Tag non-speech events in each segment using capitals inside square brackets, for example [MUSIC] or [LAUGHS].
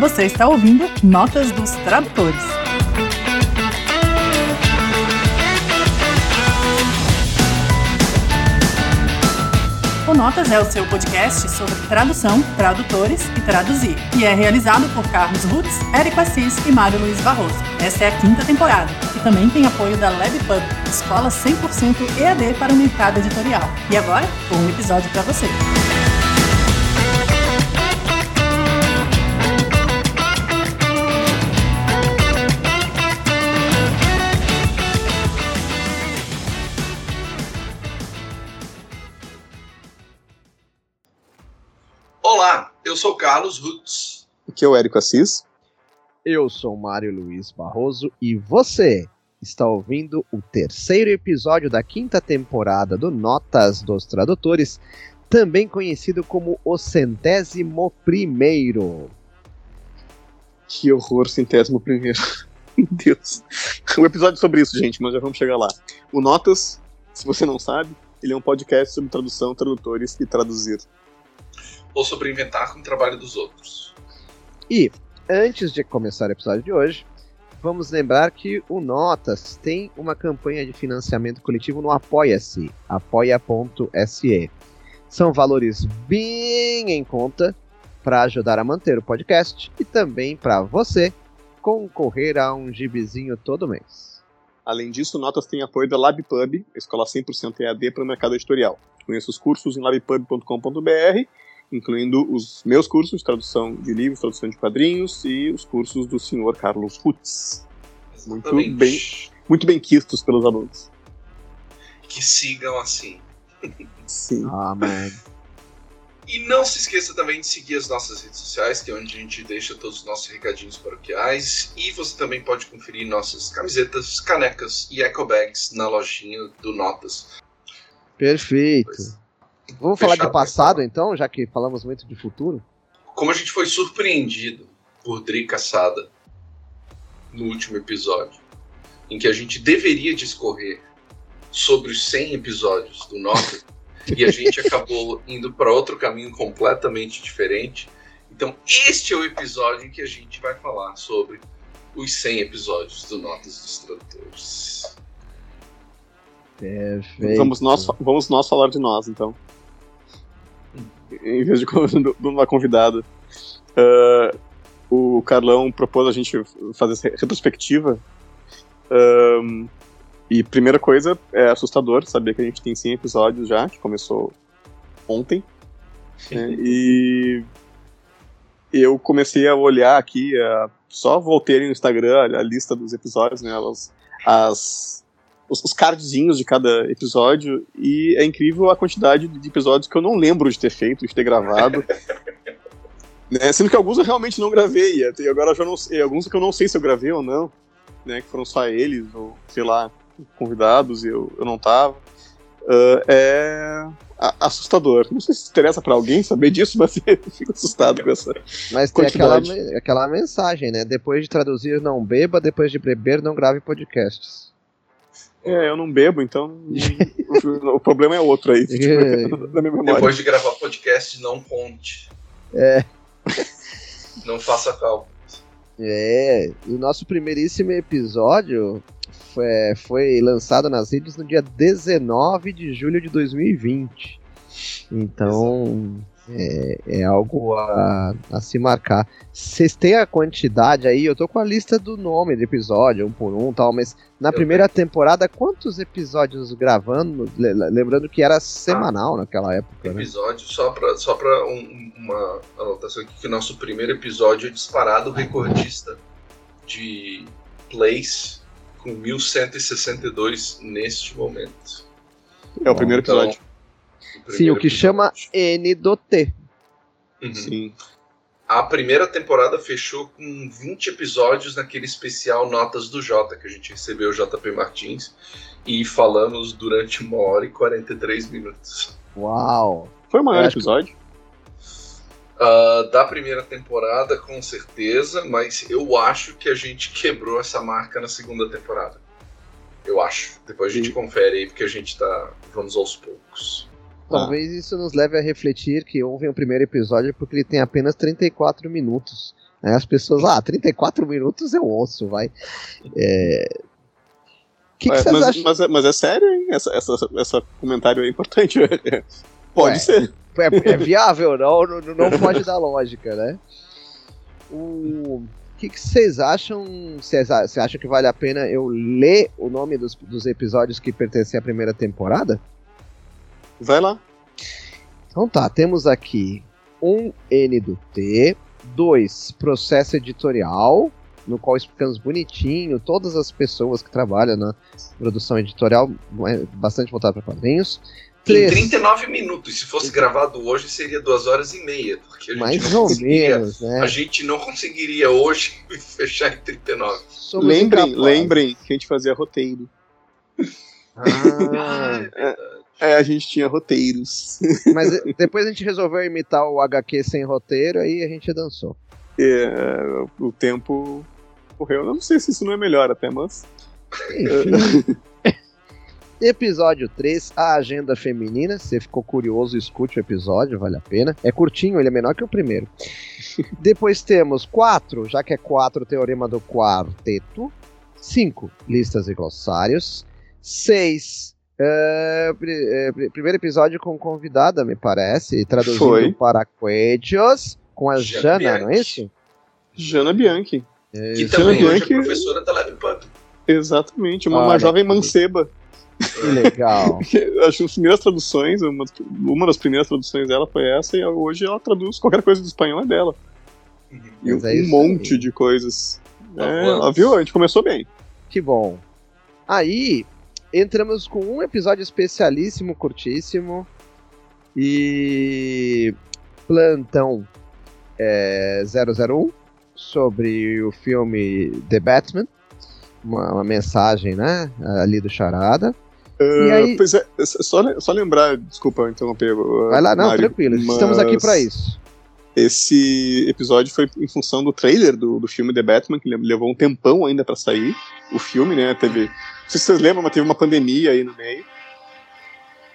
Você está ouvindo Notas dos Tradutores. O Notas é o seu podcast sobre tradução, tradutores e traduzir, e é realizado por Carlos Rutz, Érico Assis e Mário Luiz Barroso. Esta é a quinta temporada, e também tem apoio da LabPub, escola 100% EAD para o mercado editorial. E agora, um episódio para você. Olá, eu sou Carlos Rutz. Aqui é o Érico Assis. Eu sou Mário Luiz Barroso e você está ouvindo o terceiro episódio da quinta temporada do Notas dos Tradutores, também conhecido como o centésimo primeiro. Que horror, centésimo primeiro. [LAUGHS] Meu Deus. Um episódio sobre isso, gente, mas já vamos chegar lá. O Notas, se você não sabe, ele é um podcast sobre tradução, tradutores e traduzir. Ou sobre inventar com o trabalho dos outros. E, antes de começar o episódio de hoje, vamos lembrar que o Notas tem uma campanha de financiamento coletivo no Apoia-se, apoia.se. São valores bem em conta para ajudar a manter o podcast e também para você concorrer a um gibizinho todo mês. Além disso, o Notas tem apoio da LabPub, escola 100% EAD para o mercado editorial. Conheça os cursos em labpub.com.br, incluindo os meus cursos de tradução de livros, tradução de quadrinhos e os cursos do senhor Carlos Rutz. Muito bem, muito bem quistos pelos alunos. Que sigam assim. Sim. Amém. E não se esqueça também de seguir as nossas redes sociais, que é onde a gente deixa todos os nossos recadinhos paroquiais. E você também pode conferir nossas camisetas, canecas e eco bags na lojinha do Notas. Perfeito. Pois. Vamos falar de passado então, já que falamos muito de futuro? Como a gente foi surpreendido por Dri Caçada no último episódio, em que a gente deveria discorrer sobre os 100 episódios do Notas, [LAUGHS] e a gente acabou indo para outro caminho completamente diferente. Então, este é o episódio em que a gente vai falar sobre os 100 episódios do Notas dos Tradutores. Perfeito. Vamos nós, vamos nós falar de nós, então. Em vez de [LAUGHS] uma convidada. Ah, o Carlão propôs a gente fazer essa retrospectiva. Ahn, e primeira coisa, é assustador saber que a gente tem 100 episódios já, que começou ontem. né, e eu comecei a olhar aqui, a- só voltei no Instagram a, a lista dos episódios, né, as, as- os, os cardzinhos de cada episódio, e é incrível a quantidade de episódios que eu não lembro de ter feito, de ter gravado. [LAUGHS] né, sendo que alguns eu realmente não gravei, e agora eu já não sei, alguns que eu não sei se eu gravei ou não, né, que foram só eles, ou sei lá, convidados e eu, eu não tava. Ah, é assustador. Não sei se interessa pra alguém saber disso, mas [LAUGHS] eu fico assustado com essa. Mas tem aquela, Quantidade. aquela mensagem, né? Depois de traduzir, não beba, depois de beber, não grave podcasts. É, eu não bebo, então [LAUGHS] o, problema é outro aí, tipo, da minha memória. Depois de gravar podcast, não conte. É. Não faça cálculo. É, e o nosso primeiríssimo episódio foi, foi lançado nas redes no dia 19 de julho de 2020. Então, é, é algo a, a se marcar. Vocês têm a quantidade aí? Eu tô com a lista do nome do episódio, um por um tal, mas na Eu primeira temporada, quantos episódios gravando? Le- Lembrando que era semanal naquela época, né? episódio, só pra, só pra um- uma anotação aqui, que o nosso primeiro episódio é disparado recordista de plays com 1162 neste momento. É o primeiro Então, episódio. Sim, o que chama N do T. Uhum. Sim. A primeira temporada fechou com 20 episódios naquele especial Notas do Jota, que a gente recebeu o JP Martins, e falamos durante uma hora e 43 minutos. Uau! Foi o maior Eu acho que- episódio. Ah, da primeira temporada, com certeza, mas eu acho que a gente quebrou essa marca na segunda temporada. Eu acho. Depois a gente Sim. confere aí, porque a gente tá. Vamos aos poucos. Talvez isso nos leve a refletir que houve um primeiro episódio porque ele tem apenas 34 minutos. Aí as pessoas, ah, 34 minutos eu ouço, vai. É... O que, que É, vocês mas, acham? mas, é- mas é sério, hein? Essa, essa, essa comentário é importante. Pode Ué. ser. É, é viável, não, não, não pode dar lógica, né? O que, vocês acham? Vocês a- Você acha que vale a pena eu ler o nome dos, dos episódios que pertencem à primeira temporada? Vai lá. Então tá, temos aqui um N do T, dois processo editorial, no qual explicamos bonitinho todas as pessoas que trabalham na produção editorial, é bastante voltado para quadrinhos. Em Três, 39 minutos. Se fosse gravado hoje, seria duas horas e meia. Porque a gente mais não ou conseguiria- menos, né? A gente não conseguiria hoje [LAUGHS] fechar em 39. Somos Lembrem, incapazes. lembrem que a gente fazia roteiro. Ah, [LAUGHS] É, a gente tinha roteiros. [LAUGHS] mas eh, depois a gente resolveu imitar o HQ sem roteiro, aí a gente dançou. É, o tempo correu. Eu não sei se isso não é melhor até, mas. [LAUGHS] Episódio 3, a agenda feminina. Se você ficou curioso, escute o episódio, vale a pena. É curtinho, ele é menor que o primeiro. Depois temos 4, já que é 4, o teorema do quarteto. 5, listas e glossários. 6, primeiro episódio com convidada, me parece, traduzindo Foi. para Coelhos, com a Jana Jana, não é Bianchi. isso? Jana Bianchi. É, Que Luciana também hoje é Bianchi- professora da Lab Pub. Exatamente, uma, uma jovem manceba. que legal. [LAUGHS] Acho que as primeiras traduções, uma, uma das primeiras traduções dela foi essa, e hoje ela traduz qualquer coisa do espanhol é dela. E é um isso monte aí. de coisas. É, ela viu? A gente começou bem. Que bom. Aí, entramos com um episódio especialíssimo, curtíssimo. E. Plantão é, 001 sobre o filme The Batman. Uma, uma mensagem, né? Ali do Charada. Ah, aí- Pois é, só, só lembrar, desculpa interromper. ah, Vai lá, não, Mário, tranquilo. Estamos aqui mas pra isso. Esse episódio foi em função do trailer do, do filme The Batman, que le- levou um tempão ainda pra sair. O filme, né? Teve. Não sei se vocês lembram, mas teve uma pandemia aí no meio.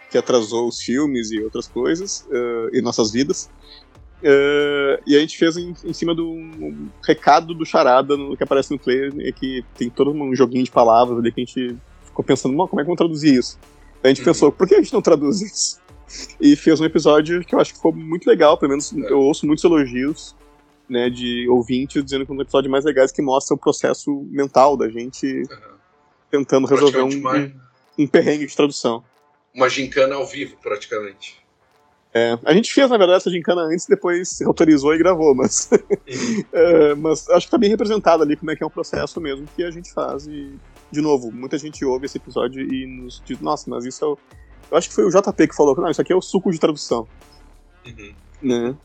Que atrasou os filmes e outras coisas, ah, e nossas vidas. Ah, e a gente fez em, em cima do um recado do Charada no, que aparece no trailer, né, que tem todo um joguinho de palavras ali que a gente ficou pensando, "Mano, como é que vamos traduzir isso? A gente Uhum. pensou, por que a gente não traduz isso? E fez um episódio que eu acho que ficou muito legal, pelo menos É. eu ouço muitos elogios né, de ouvintes dizendo que é um dos episódios mais legais que mostra o processo mental da gente tentando resolver um, Praticamente um, um perrengue de tradução. Uma gincana ao vivo, praticamente. É, a gente fez, na verdade, essa gincana antes, depois se autorizou e gravou, mas, [LAUGHS] é, mas acho que tá bem representado ali como é que é um processo mesmo que a gente faz. E, de novo, muita gente ouve esse episódio e nos diz, nossa, mas isso é o. Eu acho que foi o JP que falou, não, isso aqui é o suco de tradução. Uhum. Né?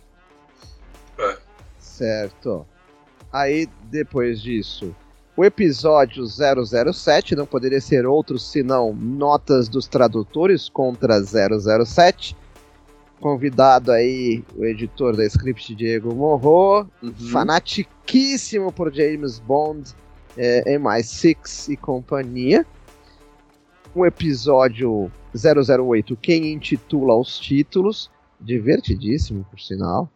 Certo. Aí, depois disso, o episódio 007 não poderia ser outro senão Notas dos Tradutores contra 007. Convidado aí o editor da script Diego Morro, Uhum. fanatiquíssimo por James Bond, é, MI6 e companhia. Um episódio 008, quem intitula os títulos, divertidíssimo por sinal.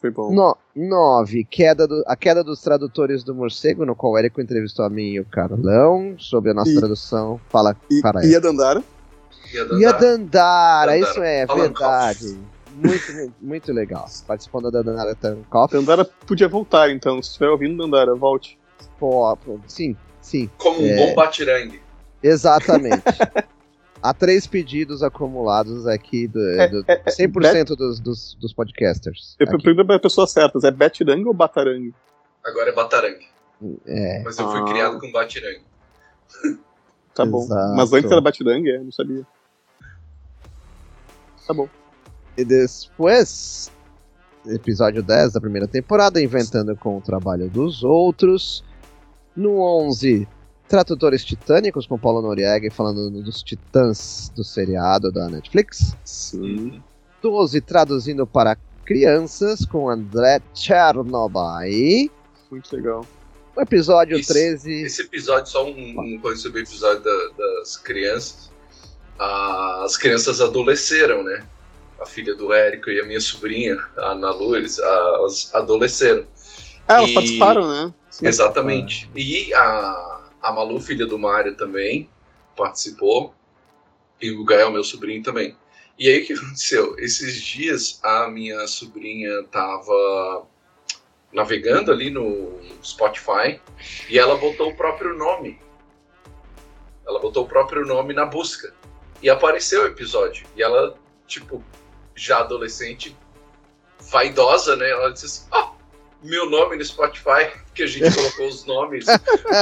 Foi bom. No, 9. Queda do, a queda dos tradutores do morcego, no qual o Érico entrevistou a mim e o Carlão sobre a nossa E- tradução. Fala, E, para e a Dandara? E a E a Dandara? Dandara, Dandara isso é verdade. Muito, muito, muito legal. [LAUGHS] Participando da Dandara Tankoff. Dandara podia voltar, então. Se estiver ouvindo, Dandara, volte. Pô, pô, sim, sim, Como um É. bom batirangue. exatamente. [LAUGHS] Há três pedidos acumulados aqui do, do 100% dos, dos, dos podcasters. Eu aqui. pergunto pra pessoa certa, é Betiranga ou Batarangue? Agora é batarangue. É, Mas eu fui Ah. criado com batirangue. [LAUGHS] Tá bom. Exato. Mas antes era Batirangue, é, não sabia. Tá bom. E depois, episódio 10 da primeira temporada, Inventando com o Trabalho dos Outros. No 11, Tradutores Titânicos, com Paulo Noriega falando dos titãs do seriado da Netflix. Sim. 12, Traduzindo para Crianças, com André Chernobyl. Muito legal. O episódio Esse- 13. Esse episódio, só um, um coisa sobre o episódio da- das crianças. As crianças adolesceram, né? A filha do Érico e a minha sobrinha, a Ana Lu, eles as adolesceram. Ah, elas E- participaram, né? Sim. Exatamente. E a, a Malu, filha do Mário, também participou. E o Gael, meu sobrinho, também. E aí o que aconteceu? Esses dias a minha sobrinha tava navegando ali no Spotify e ela botou o próprio nome. Ela botou o próprio nome na busca. E apareceu o episódio. E ela, tipo, já adolescente, vaidosa, né? Ela disse assim: Ah, meu nome no Spotify, porque a gente [LAUGHS] colocou os nomes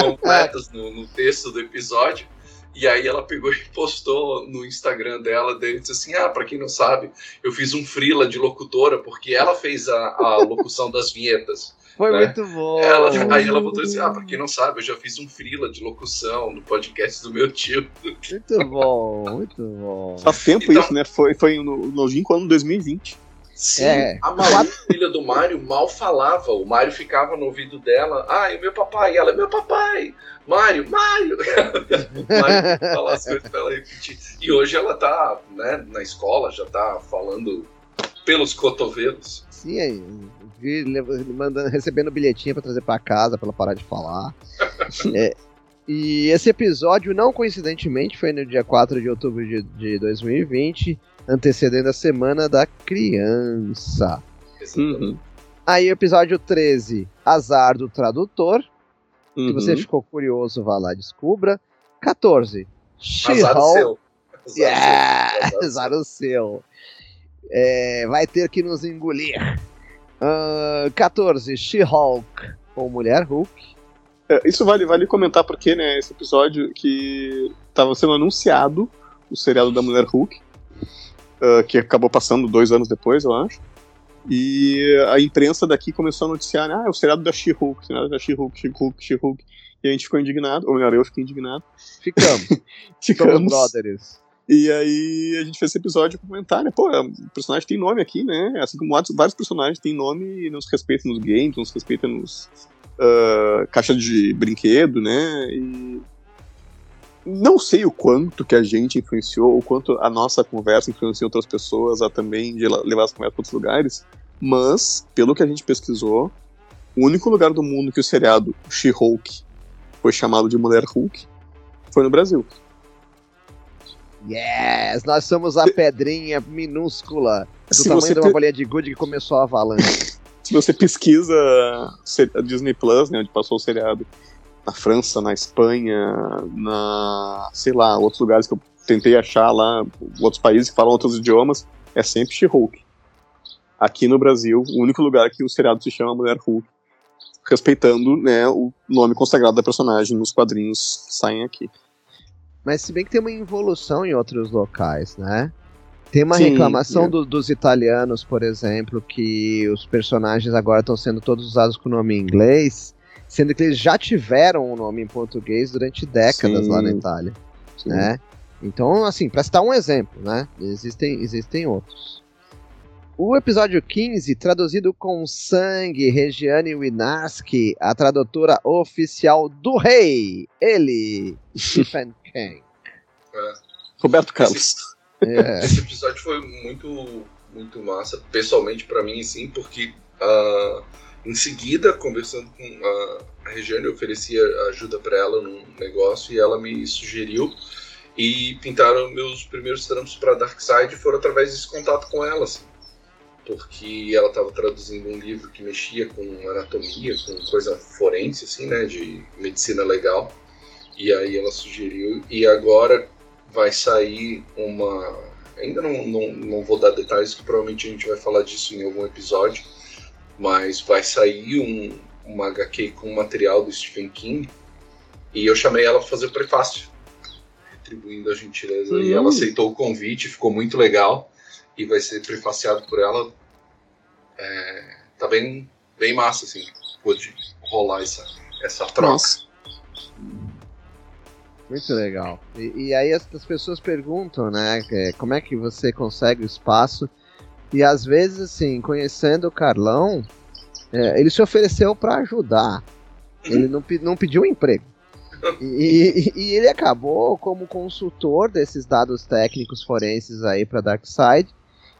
completos no, no texto do episódio. E aí ela pegou e postou no Instagram dela, daí disse assim, ah, pra quem não sabe, eu fiz um frila de locutora, porque ela fez a, a locução das vinhetas. Foi né? muito bom. Ela, aí ela botou assim, ah, pra quem não sabe, eu já fiz um frila de locução no podcast do meu tio. Muito bom, muito bom. Faz tempo Então- isso, né? Foi, foi no longínquo ano 2020. Sim, É. a Malu, filha do Mário, mal falava. O Mário ficava no ouvido dela, ah, é meu papai. E ela, é meu papai. Mário, Mário. [LAUGHS] falar as coisas pra ela repetir. E hoje ela tá né, na escola, já tá falando pelos cotovelos. Sim, aí. Mandando, recebendo bilhetinho pra trazer pra casa pra ela parar de falar. [LAUGHS] É, e esse episódio, não coincidentemente, foi no dia 4 de outubro de, de 2020, antecedendo a Semana da Criança. Uhum. Aí, o episódio 13, Azar do Tradutor. Se Uhum. você ficou curioso, vá lá e descubra. 14, Azar She-Hulk. seu. Azar Yeah! seu. Azar. Azar o seu. É, vai ter que nos engolir. Ah, 14, She-Hulk ou Mulher Hulk. É, isso vale, vale comentar porque, né, esse episódio que estava sendo anunciado, o seriado da Mulher Hulk, ah, que acabou passando dois anos depois, eu acho. E a imprensa daqui começou a noticiar, né, ah, é o seriado da She-Hulk, seriado da She-Hulk, She-Hulk, She-Hulk. E a gente ficou indignado, ou melhor, eu fiquei indignado. Ficamos. [LAUGHS] Ficamos. brothers. E aí a gente fez esse episódio pra comentar, né? Pô, o personagem tem nome aqui, né? Assim como vários, personagens têm nome e não se respeita nos games, não se respeita nos ah, caixa de brinquedo, né? E não sei o quanto que a gente influenciou, o quanto a nossa conversa influenciou outras pessoas a também levar essa conversa para outros lugares, mas pelo que a gente pesquisou, o único lugar do mundo que o seriado She-Hulk foi chamado de Mulher Hulk foi no Brasil. Yes, nós somos a pedrinha minúscula do Se tamanho de uma pe- bolinha de gude que começou a avalanche. [LAUGHS] se você pesquisa a Disney Plus, né, onde passou o seriado, na França, na Espanha, na, sei lá, outros lugares que eu tentei achar lá, outros países que falam outros idiomas, é sempre She-Hulk. Aqui no Brasil, o único lugar que o seriado se chama Mulher Hulk, respeitando, né, o nome consagrado da personagem nos quadrinhos que saem aqui. Mas se bem que tem uma evolução em outros locais, né? Tem uma Sim, reclamação é. do- dos italianos, por exemplo, que os personagens agora estão sendo todos usados com nome em inglês, sendo que eles já tiveram um nome em português durante décadas Sim. lá na Itália, Sim. né? Então, assim, para citar um exemplo, né? Existem, existem outros. O episódio 15, traduzido com sangue, Regiane Winarski, a tradutora oficial do rei, ele, Stephen [LAUGHS] King. Roberto Carlos. É. Esse episódio foi muito, muito massa, pessoalmente pra mim, sim, porque ah, em seguida, conversando com a, a Regiane, eu ofereci ajuda pra ela num negócio e ela me sugeriu e pintaram meus primeiros trampos pra Darkseid foram através desse contato com ela, assim. Porque ela estava traduzindo um livro que mexia com anatomia, com coisa forense, assim, né, de medicina legal. E aí ela sugeriu, e agora vai sair uma. Ainda não, não, não vou dar detalhes, que provavelmente a gente vai falar disso em algum episódio, mas vai sair um, uma HQ com material do Stephen King e eu chamei ela para fazer o prefácio, retribuindo a gentileza. E Hum. ela aceitou o convite, ficou muito legal e vai ser prefaciado por ela. É, tá bem, bem massa, assim, pôde rolar essa, essa troca. Nossa. Muito legal. E, e aí as, as pessoas perguntam, né, é, como é que você consegue o espaço? E às vezes, assim, conhecendo o Carlão, é, ele se ofereceu para ajudar. Ele não, não pediu um emprego. E, e, e, ele acabou como consultor desses dados técnicos forenses aí para Darkseid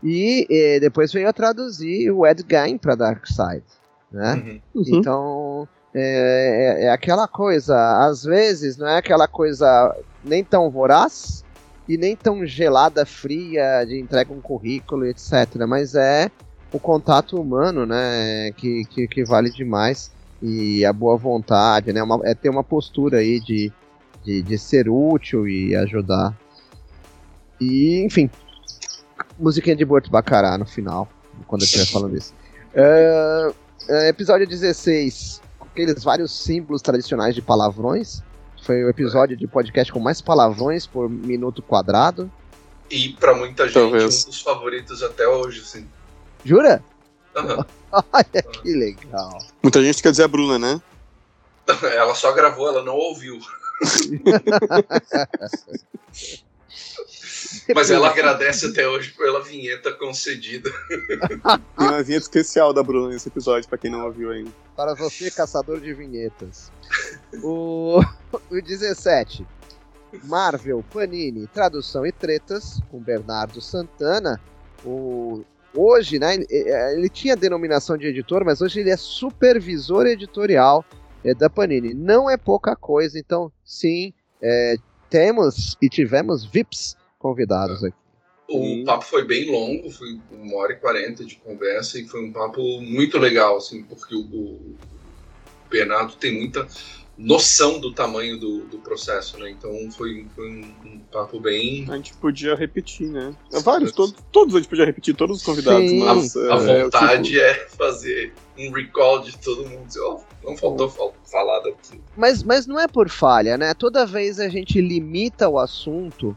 e, e, depois veio a traduzir o Ed Gein para Darkseid, né? Uhum. Então é, é, é, aquela coisa, às vezes não é aquela coisa nem tão voraz e nem tão gelada, fria de entrega um currículo, etc. Mas é o contato humano, né, que, que, que vale demais e a boa vontade, né? Uma, é ter uma postura aí de, de, de, ser útil e ajudar. E, enfim, musiquinha de Borto Bacará no final, quando eu estiver falando isso. Uh, episódio 16, aqueles vários símbolos tradicionais de palavrões. Foi o episódio de podcast com mais palavrões por minuto quadrado. E para muita gente, Talvez. um dos favoritos até hoje, sim. Jura? Uhum. [LAUGHS] Olha que legal. Muita gente quer dizer a Bruna, né? [LAUGHS] Ela só gravou, ela não ouviu. [LAUGHS] [LAUGHS] Mas ela agradece até hoje pela vinheta concedida. Tem uma vinheta especial da Bruna nesse episódio, para quem não ouviu ainda. Para você, caçador de vinhetas. O, [LAUGHS] o 17. Marvel, Panini, Tradução e Tretas, com Bernardo Santana. O hoje, né, é, ele tinha denominação de editor, mas hoje ele é supervisor editorial é, da Panini. Não é pouca coisa, então sim, é, temos e tivemos VIPs convidados aqui. O papo foi bem longo, foi uma hora e quarenta de conversa e foi um papo muito legal, assim, porque o, o Bernardo tem muita noção do tamanho do, do processo, né? Então foi, foi um, um, papo bem. A gente podia repetir, né? Vários, todos, todos a gente podia repetir, todos os convidados. Sim. Mas, a, a é, vontade tipo... é fazer um recall de todo mundo. Oh, não faltou falar daqui. Mas, mas não é por falha, né? Toda vez a gente limita o assunto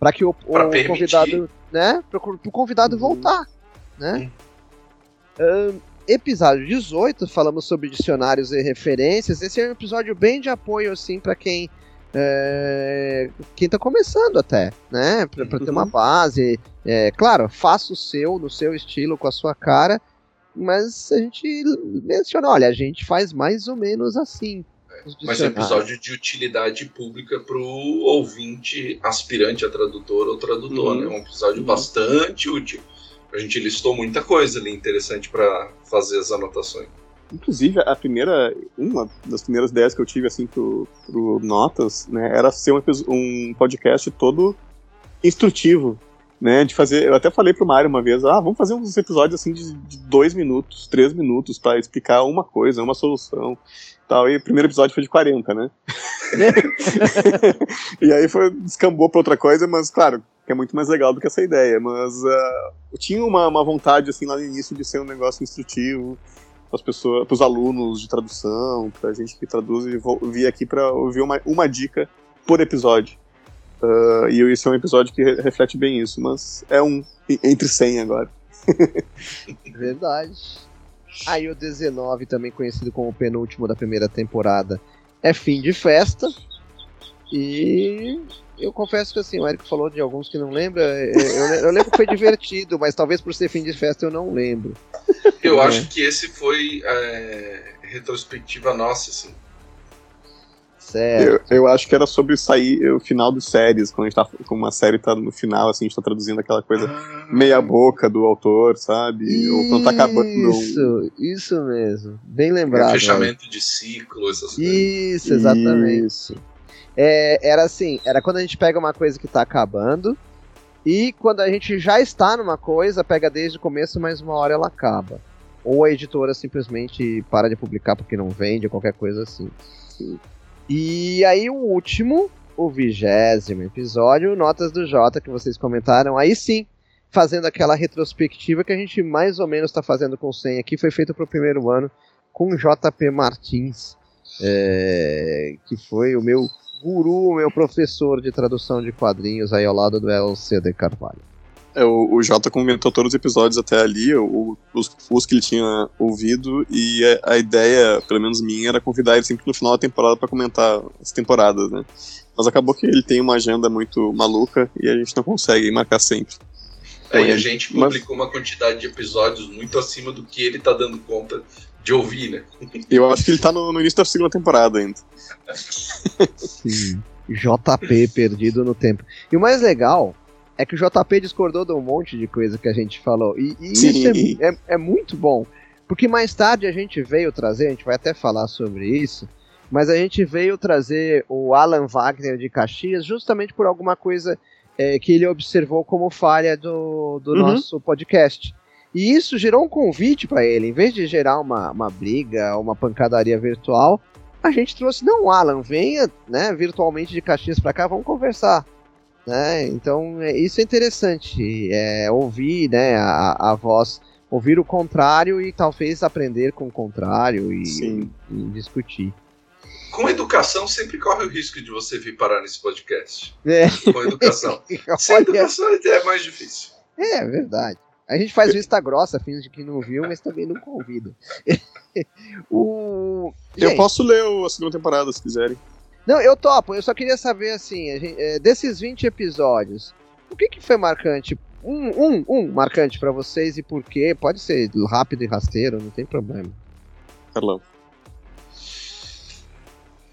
para que o, o convidado, né? Para o convidado uhum. voltar, né? Uhum episódio 18, falamos sobre dicionários e referências. Esse é um episódio bem de apoio, assim, para quem. É, quem tá começando até, né? Pra, pra ter uma uhum. base. É, claro, faça o seu, no seu estilo, com a sua cara. Mas a gente menciona, olha, a gente faz mais ou menos assim. Mas é um episódio de utilidade pública para o ouvinte aspirante a tradutor ou tradutor, uhum. né? Um episódio uhum. bastante útil. A gente listou muita coisa ali interessante para fazer as anotações. Inclusive, a primeira, uma das primeiras ideias que eu tive assim pro, pro Notas, né, era ser um, um podcast todo instrutivo, né, de fazer, eu até falei pro Mário uma vez, ah, vamos fazer uns episódios assim de, de dois minutos, três minutos para explicar uma coisa, uma solução, tal, e o primeiro episódio foi de 40, né? [LAUGHS] e aí foi, descambou pra outra coisa, mas claro, que é muito mais legal do que essa ideia. Mas uh, eu tinha uma, uma vontade, assim, lá no início de ser um negócio instrutivo as pessoas, para os alunos de tradução, para a gente que traduz, e vir aqui para ouvir uma, uma dica por episódio. Uh, e esse é um episódio que reflete bem isso, mas é um entre 100 agora. [LAUGHS] Verdade. Aí o 19, também conhecido como o penúltimo da primeira temporada, é fim de festa. E eu confesso que assim, o Eric falou de alguns que não lembra. É, eu, eu, lembro que foi divertido, mas talvez por ser fim de festa eu não lembro. Eu é. acho que esse foi é, retrospectiva nossa, assim. Certo. Eu, eu, acho que era sobre sair o final de séries, quando a gente tá, como uma série tá no final, assim, a gente tá traduzindo aquela coisa ah. meia boca do autor, sabe? Isso, Ou quando tá acabando. Isso, isso mesmo. Bem lembrado. fechamento de ciclo, essas coisas. Isso, exatamente. Isso. É, era assim, era quando a gente pega uma coisa que tá acabando, e quando a gente já está numa coisa, pega desde o começo, mas uma hora ela acaba. Ou a editora simplesmente para de publicar porque não vende, qualquer coisa assim. E aí o último, o vigésimo episódio, Notas do Jota, que vocês comentaram, aí sim, fazendo aquela retrospectiva que a gente mais ou menos está fazendo com o 100 aqui, foi feito para o primeiro ano com JP Martins, é, que foi o meu guru, meu professor de tradução de quadrinhos aí ao lado do LCD Carvalho. É, o, o Jota comentou todos os episódios até ali, o, os, os que ele tinha ouvido, e a, a, ideia, pelo menos minha, era convidar ele sempre no final da temporada para comentar as temporadas, né? Mas acabou que ele tem uma agenda muito maluca e a gente não consegue marcar sempre. É, e a gente publicou Mas... uma quantidade de episódios muito acima do que ele tá dando conta de ouvir, né? [LAUGHS] Eu acho que ele tá no, no início da segunda temporada ainda. JP perdido no tempo. E o mais legal é que o JP discordou de um monte de coisa que a gente falou. E, e isso é, é, é, muito bom. Porque mais tarde a gente veio trazer, a gente vai até falar sobre isso, mas a gente veio trazer o Alan Wagner de Caxias justamente por alguma coisa é, que ele observou como falha do, do uhum. nosso podcast. E isso gerou um convite para ele. Em vez de gerar uma, uma briga, uma pancadaria virtual, a gente trouxe, não, Alan, venha né, virtualmente de Caxias para cá, vamos conversar. Né? Então, é, isso é interessante, é, ouvir né, a, a voz, ouvir o contrário e talvez aprender com o contrário e, e discutir. Com educação, sempre corre o risco de você vir parar nesse podcast. É. Com educação. [LAUGHS] Sem educação é mais difícil. É, é verdade. A gente faz vista grossa, fins de que não viu, mas também não convida. [LAUGHS] o... Eu posso ler a segunda temporada, se quiserem. Não, eu topo. Eu só queria saber, assim, gente, é, desses 20 episódios, o que, que foi marcante? Um, um, um marcante para vocês e por quê? Pode ser rápido e rasteiro, não tem problema. Carlão.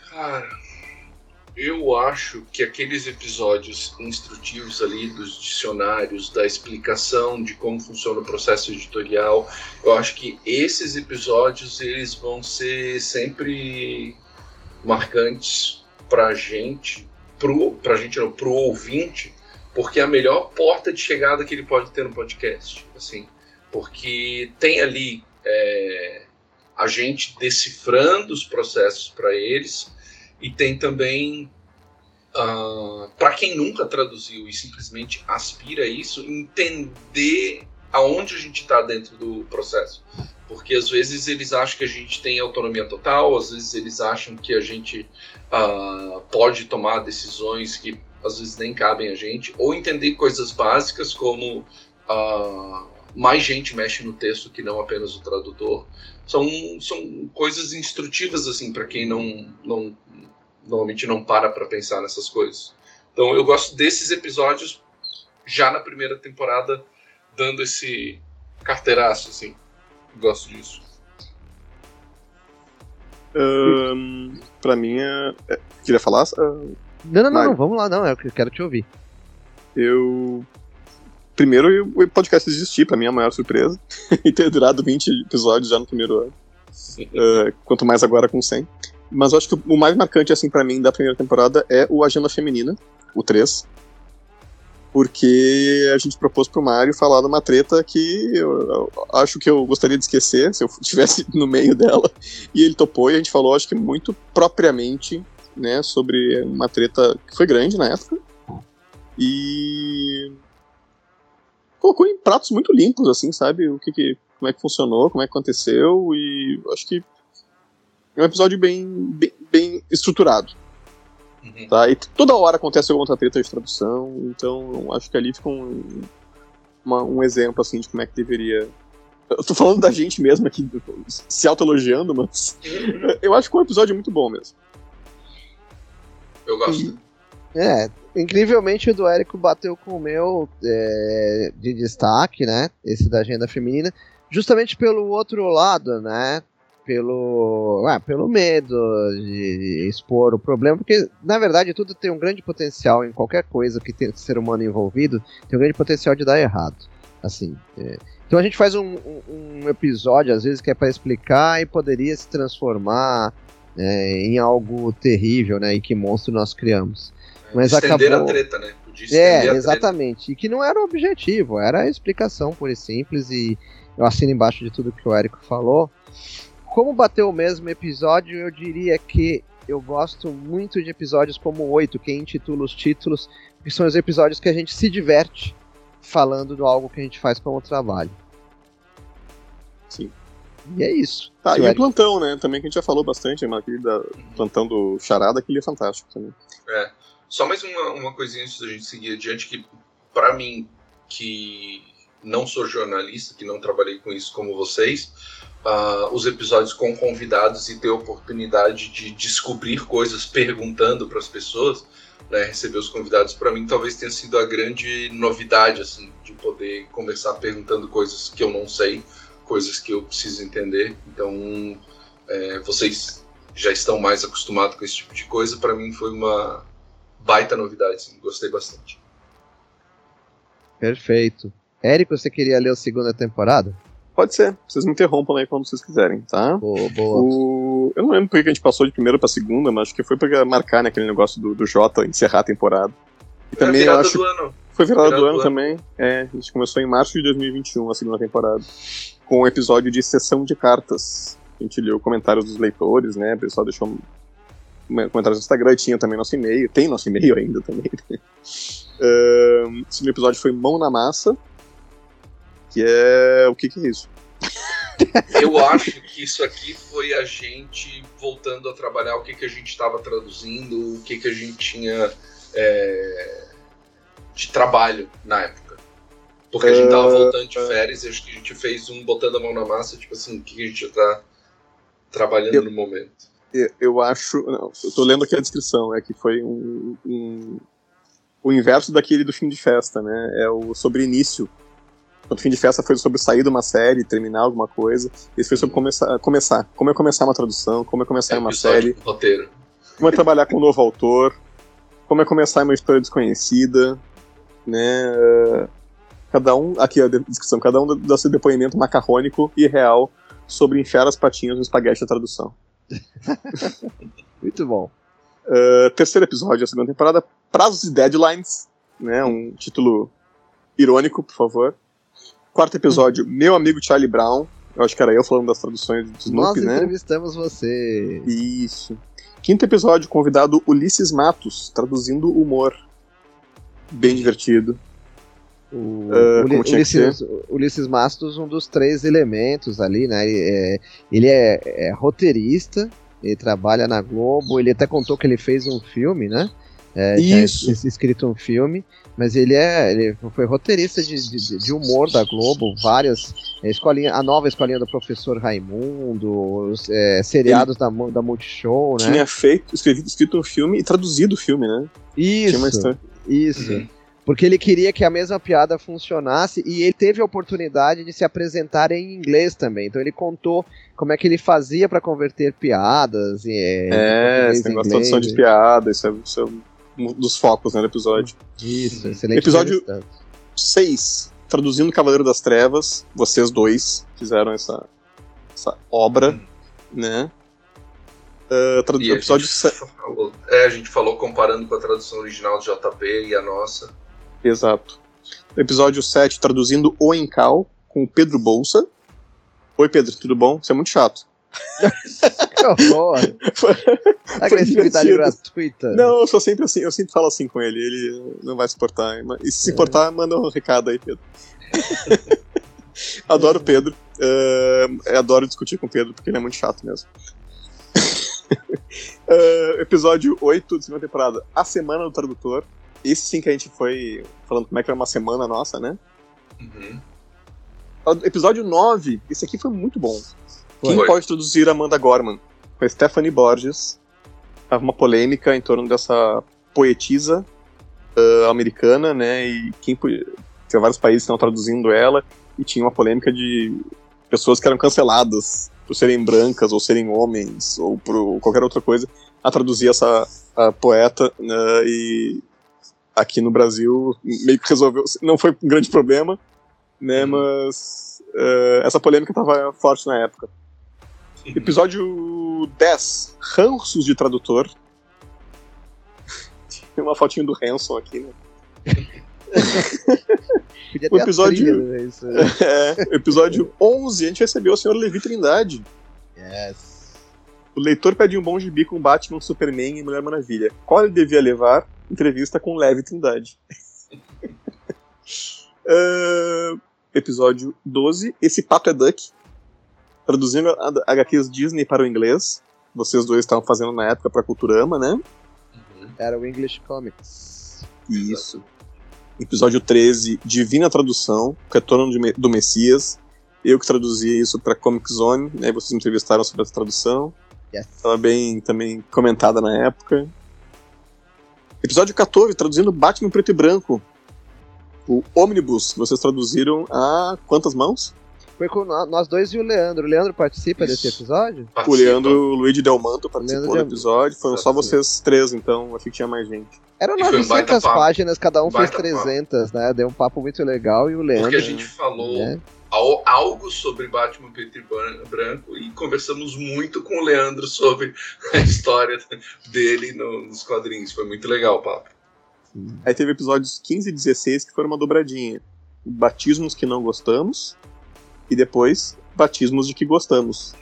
Cara, eu acho que aqueles episódios instrutivos ali dos dicionários, da explicação de como funciona o processo editorial, eu acho que esses episódios eles vão ser sempre marcantes para gente, para a gente não, pro ouvinte, porque é a melhor porta de chegada que ele pode ter no podcast, assim, porque tem ali é, a gente decifrando os processos para eles e tem também, uh, ah, para quem nunca traduziu e simplesmente aspira a isso, entender aonde a gente está dentro do processo. Porque às vezes eles acham que a gente tem autonomia total, às vezes eles acham que a gente uh, pode tomar decisões que às vezes nem cabem a gente, ou entender coisas básicas como uh, mais gente mexe no texto que não apenas o tradutor. São, são coisas instrutivas assim para quem não, não normalmente não para para pensar nessas coisas. Então eu gosto desses episódios já na primeira temporada dando esse carteiraço assim. Gosto disso. Um, pra mim é... é queria falar? Uh, não, não, não, não, vamos lá, não, é eu quero te ouvir. Eu. Primeiro, o podcast existir, pra mim é a maior surpresa. [LAUGHS] e ter durado 20 episódios já no primeiro ano. Uh, quanto mais agora com 100. Mas eu acho que o mais marcante, assim, para mim, da primeira temporada é o Agenda Feminina, o 3. Porque a gente propôs pro Mario falar de uma treta que eu, eu acho que eu gostaria de esquecer se eu estivesse [LAUGHS] no meio dela. E ele topou e a gente falou, acho que muito propriamente, né, sobre uma treta que foi grande na época. E colocou em pratos muito limpos, assim, sabe? O que, que como é que funcionou, como é que aconteceu e acho que é um episódio bem, bem, bem estruturado. Uhum. Tá? E toda hora acontece alguma outra treta de tradução, então acho que ali fica um, uma, um exemplo assim de como é que deveria. Eu tô falando da gente mesmo aqui, se auto-elogiando, mas uhum. [LAUGHS] eu acho que é um episódio muito bom mesmo. Eu gosto. É, incrivelmente o do Érico bateu com o meu é, de destaque, né? Esse da agenda feminina, justamente pelo outro lado, né? Pelo, ah, pelo medo de expor o problema, porque na verdade tudo tem um grande potencial em qualquer coisa que tem ser humano envolvido, tem um grande potencial de dar errado. Assim, é. então a gente faz um, um, episódio às vezes que é para explicar e poderia se transformar é, em algo terrível, né? E que monstro nós criamos. Mas Estender acabou... a treta, né? É, exatamente. E que não era o objetivo, era a explicação pura e simples. E eu assino embaixo de tudo que o Érico falou como bateu o mesmo episódio, eu diria que eu gosto muito de episódios como o 8, que intitula os títulos, que são os episódios que a gente se diverte falando do algo que a gente faz como trabalho. Sim. E é isso. Tá, e o plantão, né? Também que a gente já falou bastante, aquele da plantão do Charada, aquele é fantástico também. É. Só mais uma, uma coisinha antes da gente seguir adiante, que para mim, que não sou jornalista, que não trabalhei com isso como vocês, uh, os episódios com convidados e ter oportunidade de descobrir coisas perguntando para as pessoas, né, receber os convidados, para mim talvez tenha sido a grande novidade, assim, de poder conversar perguntando coisas que eu não sei coisas que eu preciso entender. Então, é, vocês já estão mais acostumados com esse tipo de coisa. Para mim foi uma baita novidade, assim. gostei bastante. Perfeito. Érico, você queria ler a segunda temporada? Pode ser, vocês me interrompam aí quando vocês quiserem, tá? Boa, boa. O... Eu não lembro por que a gente passou de primeira pra segunda, mas acho que foi pra marcar né, aquele negócio do, do Jota encerrar a temporada. E a também eu virada acho do ano. Foi virada Virada do ano do ano. também. É, a gente começou em março de 2021, a segunda temporada. Com o episódio de sessão de cartas. A gente leu comentários dos leitores, né? O pessoal deixou um- comentários no Instagram, tinha também nosso e-mail. Tem nosso e-mail ainda também. [LAUGHS] Ahn, o segundo episódio foi Mão na Massa. Que é. O que, que é isso? [LAUGHS] Eu acho que isso aqui foi a gente voltando a trabalhar o que, que a gente estava traduzindo, o que, que a gente tinha é, de trabalho na época. Porque a gente tava voltando de férias e acho que a gente fez um botando a mão na massa, tipo assim, o que, que a gente já tá trabalhando Eu- no momento. Eu- Eu acho. Não, eu tô lendo aqui a descrição, é que foi um, um- o inverso daquele do fim de festa, né? É o sobre início. Quando o fim de festa foi sobre sair de uma série, terminar alguma coisa. Esse foi sobre começar, começar. Como é começar uma tradução, como é começar É uma série, roteiro. como é trabalhar com um novo autor, como é começar uma história desconhecida, né? Cada um, aqui a descrição, cada um dá seu depoimento macarrônico e real sobre enfiar as patinhas no espaguete da tradução. [LAUGHS] Muito bom. Uh, terceiro episódio da segunda temporada, Prazos e Deadlines, né? Um título irônico, por favor. Quarto episódio, Meu Amigo Charlie Brown. Eu acho que era eu falando das traduções do Nós Snoopy, né? entrevistamos você. Isso. Quinto episódio, convidado Ulisses Matos, traduzindo humor. Bem divertido. O Uli- que Ulisses, Ulisses Mastos, um dos três elementos ali, né? Ele é, ele é- é roteirista, ele trabalha na Globo, ele até contou que ele fez um filme, né? É, tinha Isso. es- escrito um filme, mas ele é ele foi roteirista de, de, de humor da Globo, várias é, escolinha, a nova escolinha do professor Raimundo, os é, seriados da, da Multishow, né? Tinha feito, escrevido, escrito um filme e traduzido o filme, né? Tinha uma Isso, história. isso. Uhum. Porque ele queria que a mesma piada funcionasse e ele teve a oportunidade de se apresentar em inglês também. Então ele contou como é que ele fazia para converter piadas. em- É, português esse negócio de tradução de piada, isso é, isso é um dos focos né, do episódio. Isso, excelente. Episódio- entrevistado. 6. Traduzindo Cavaleiro das Trevas, vocês dois fizeram essa, essa obra, né? Uh, tradu- a episódio gente 7. falou- é, a gente falou comparando com a tradução original do JP e a nossa. Exato. Episódio 7, traduzindo O Encal, com o Pedro Bolsa. Oi, Pedro, tudo bom? Você é muito chato. [LAUGHS] Que horror! Agressividade gratuita. Não, eu sou sempre assim, eu sempre falo assim com ele, ele não vai se importar. E se se importar, manda um recado aí, Pedro. [LAUGHS] adoro o Pedro. eh, adoro discutir com o Pedro, porque ele é muito chato mesmo. [LAUGHS] Eh, episódio 8 da segunda temporada, A Semana do Tradutor. Esse sim que a gente foi falando como é que era uma semana nossa, né? Uhum. Episódio 9, esse aqui foi muito bom. Quem Foi. pode traduzir Amanda Gorman? Com a Stephanie Borges. Tava uma polêmica em torno dessa poetisa ah, americana, né? E quem podia... tinha vários países que estavam traduzindo ela e tinha uma polêmica de pessoas que eram canceladas por serem brancas ou serem homens ou por qualquer outra coisa a traduzir essa a poeta né, e aqui no Brasil meio que resolveu não foi um grande problema né Uhum. mas eh, essa polêmica estava forte na época Episódio 10, Ranços de Tradutor. [LAUGHS] Tem uma fotinho do Hanson aqui, né? [LAUGHS] Podia o episódio- trilha, né, isso. [LAUGHS] É, episódio 11, a gente recebeu o Sr. Levi Trindade. Yes. O leitor pede um bom gibi com Batman, Superman e Mulher Maravilha. Qual ele devia levar? Entrevista com Levi Trindade. Ah, episódio 12, Esse Papo é Duck. Traduzindo HQs Disney para o inglês. Vocês dois estavam fazendo na época para Culturama, né? Uhum. Era o English Comics. Isso. Episódio 13, Divina Tradução, Retorno do Messias. Eu que traduzi isso para Comic Zone, né? Vocês me entrevistaram sobre essa tradução. Yes. Estava bem também comentada na época. Episódio 14, traduzindo Batman preto e branco. O Omnibus, vocês traduziram a quantas mãos? Foi com nó- nós dois e o Leandro. O Leandro participa Isso. desse episódio? O Participa. Leandro e o Luigi Del Manto participou Leandro do episódio, foram só vocês três, então achei que tinha mais gente. Eram E foi um baita 900 papo. páginas, cada um fez Baita papo. 300, né? Deu um papo muito legal e o Leandro. Porque a gente falou né? al- algo sobre Batman Preto e Branco e conversamos muito com o Leandro sobre [LAUGHS] a história dele no- nos quadrinhos. Foi muito legal o papo. Aí teve episódios 15 e 16 que foram uma dobradinha. Batismos que não gostamos e depois batismos de que gostamos.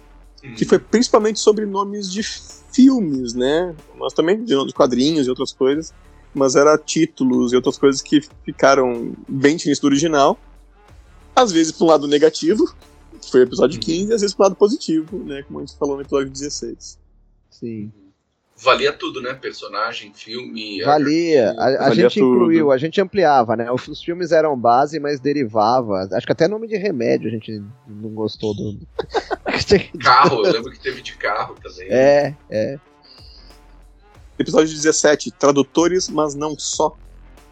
Hum. Que foi principalmente sobre nomes de filmes, né? Mas também de de quadrinhos e outras coisas. Mas era títulos e outras coisas que ficaram bem diferentes do original. Às vezes para um lado negativo, que foi o episódio Uhum. 15, e às vezes para um lado positivo, né? Como a gente falou no episódio 16. Sim. Valia tudo, né? Personagem, filme. Valia. A, a Valia gente tudo. incluiu, a gente ampliava, né? Os filmes eram base, mas derivava. Acho que até nome de remédio a gente não gostou do. [LAUGHS] [LAUGHS] Carro, eu lembro que teve de carro também. é, é. Episódio 17, tradutores, mas não só.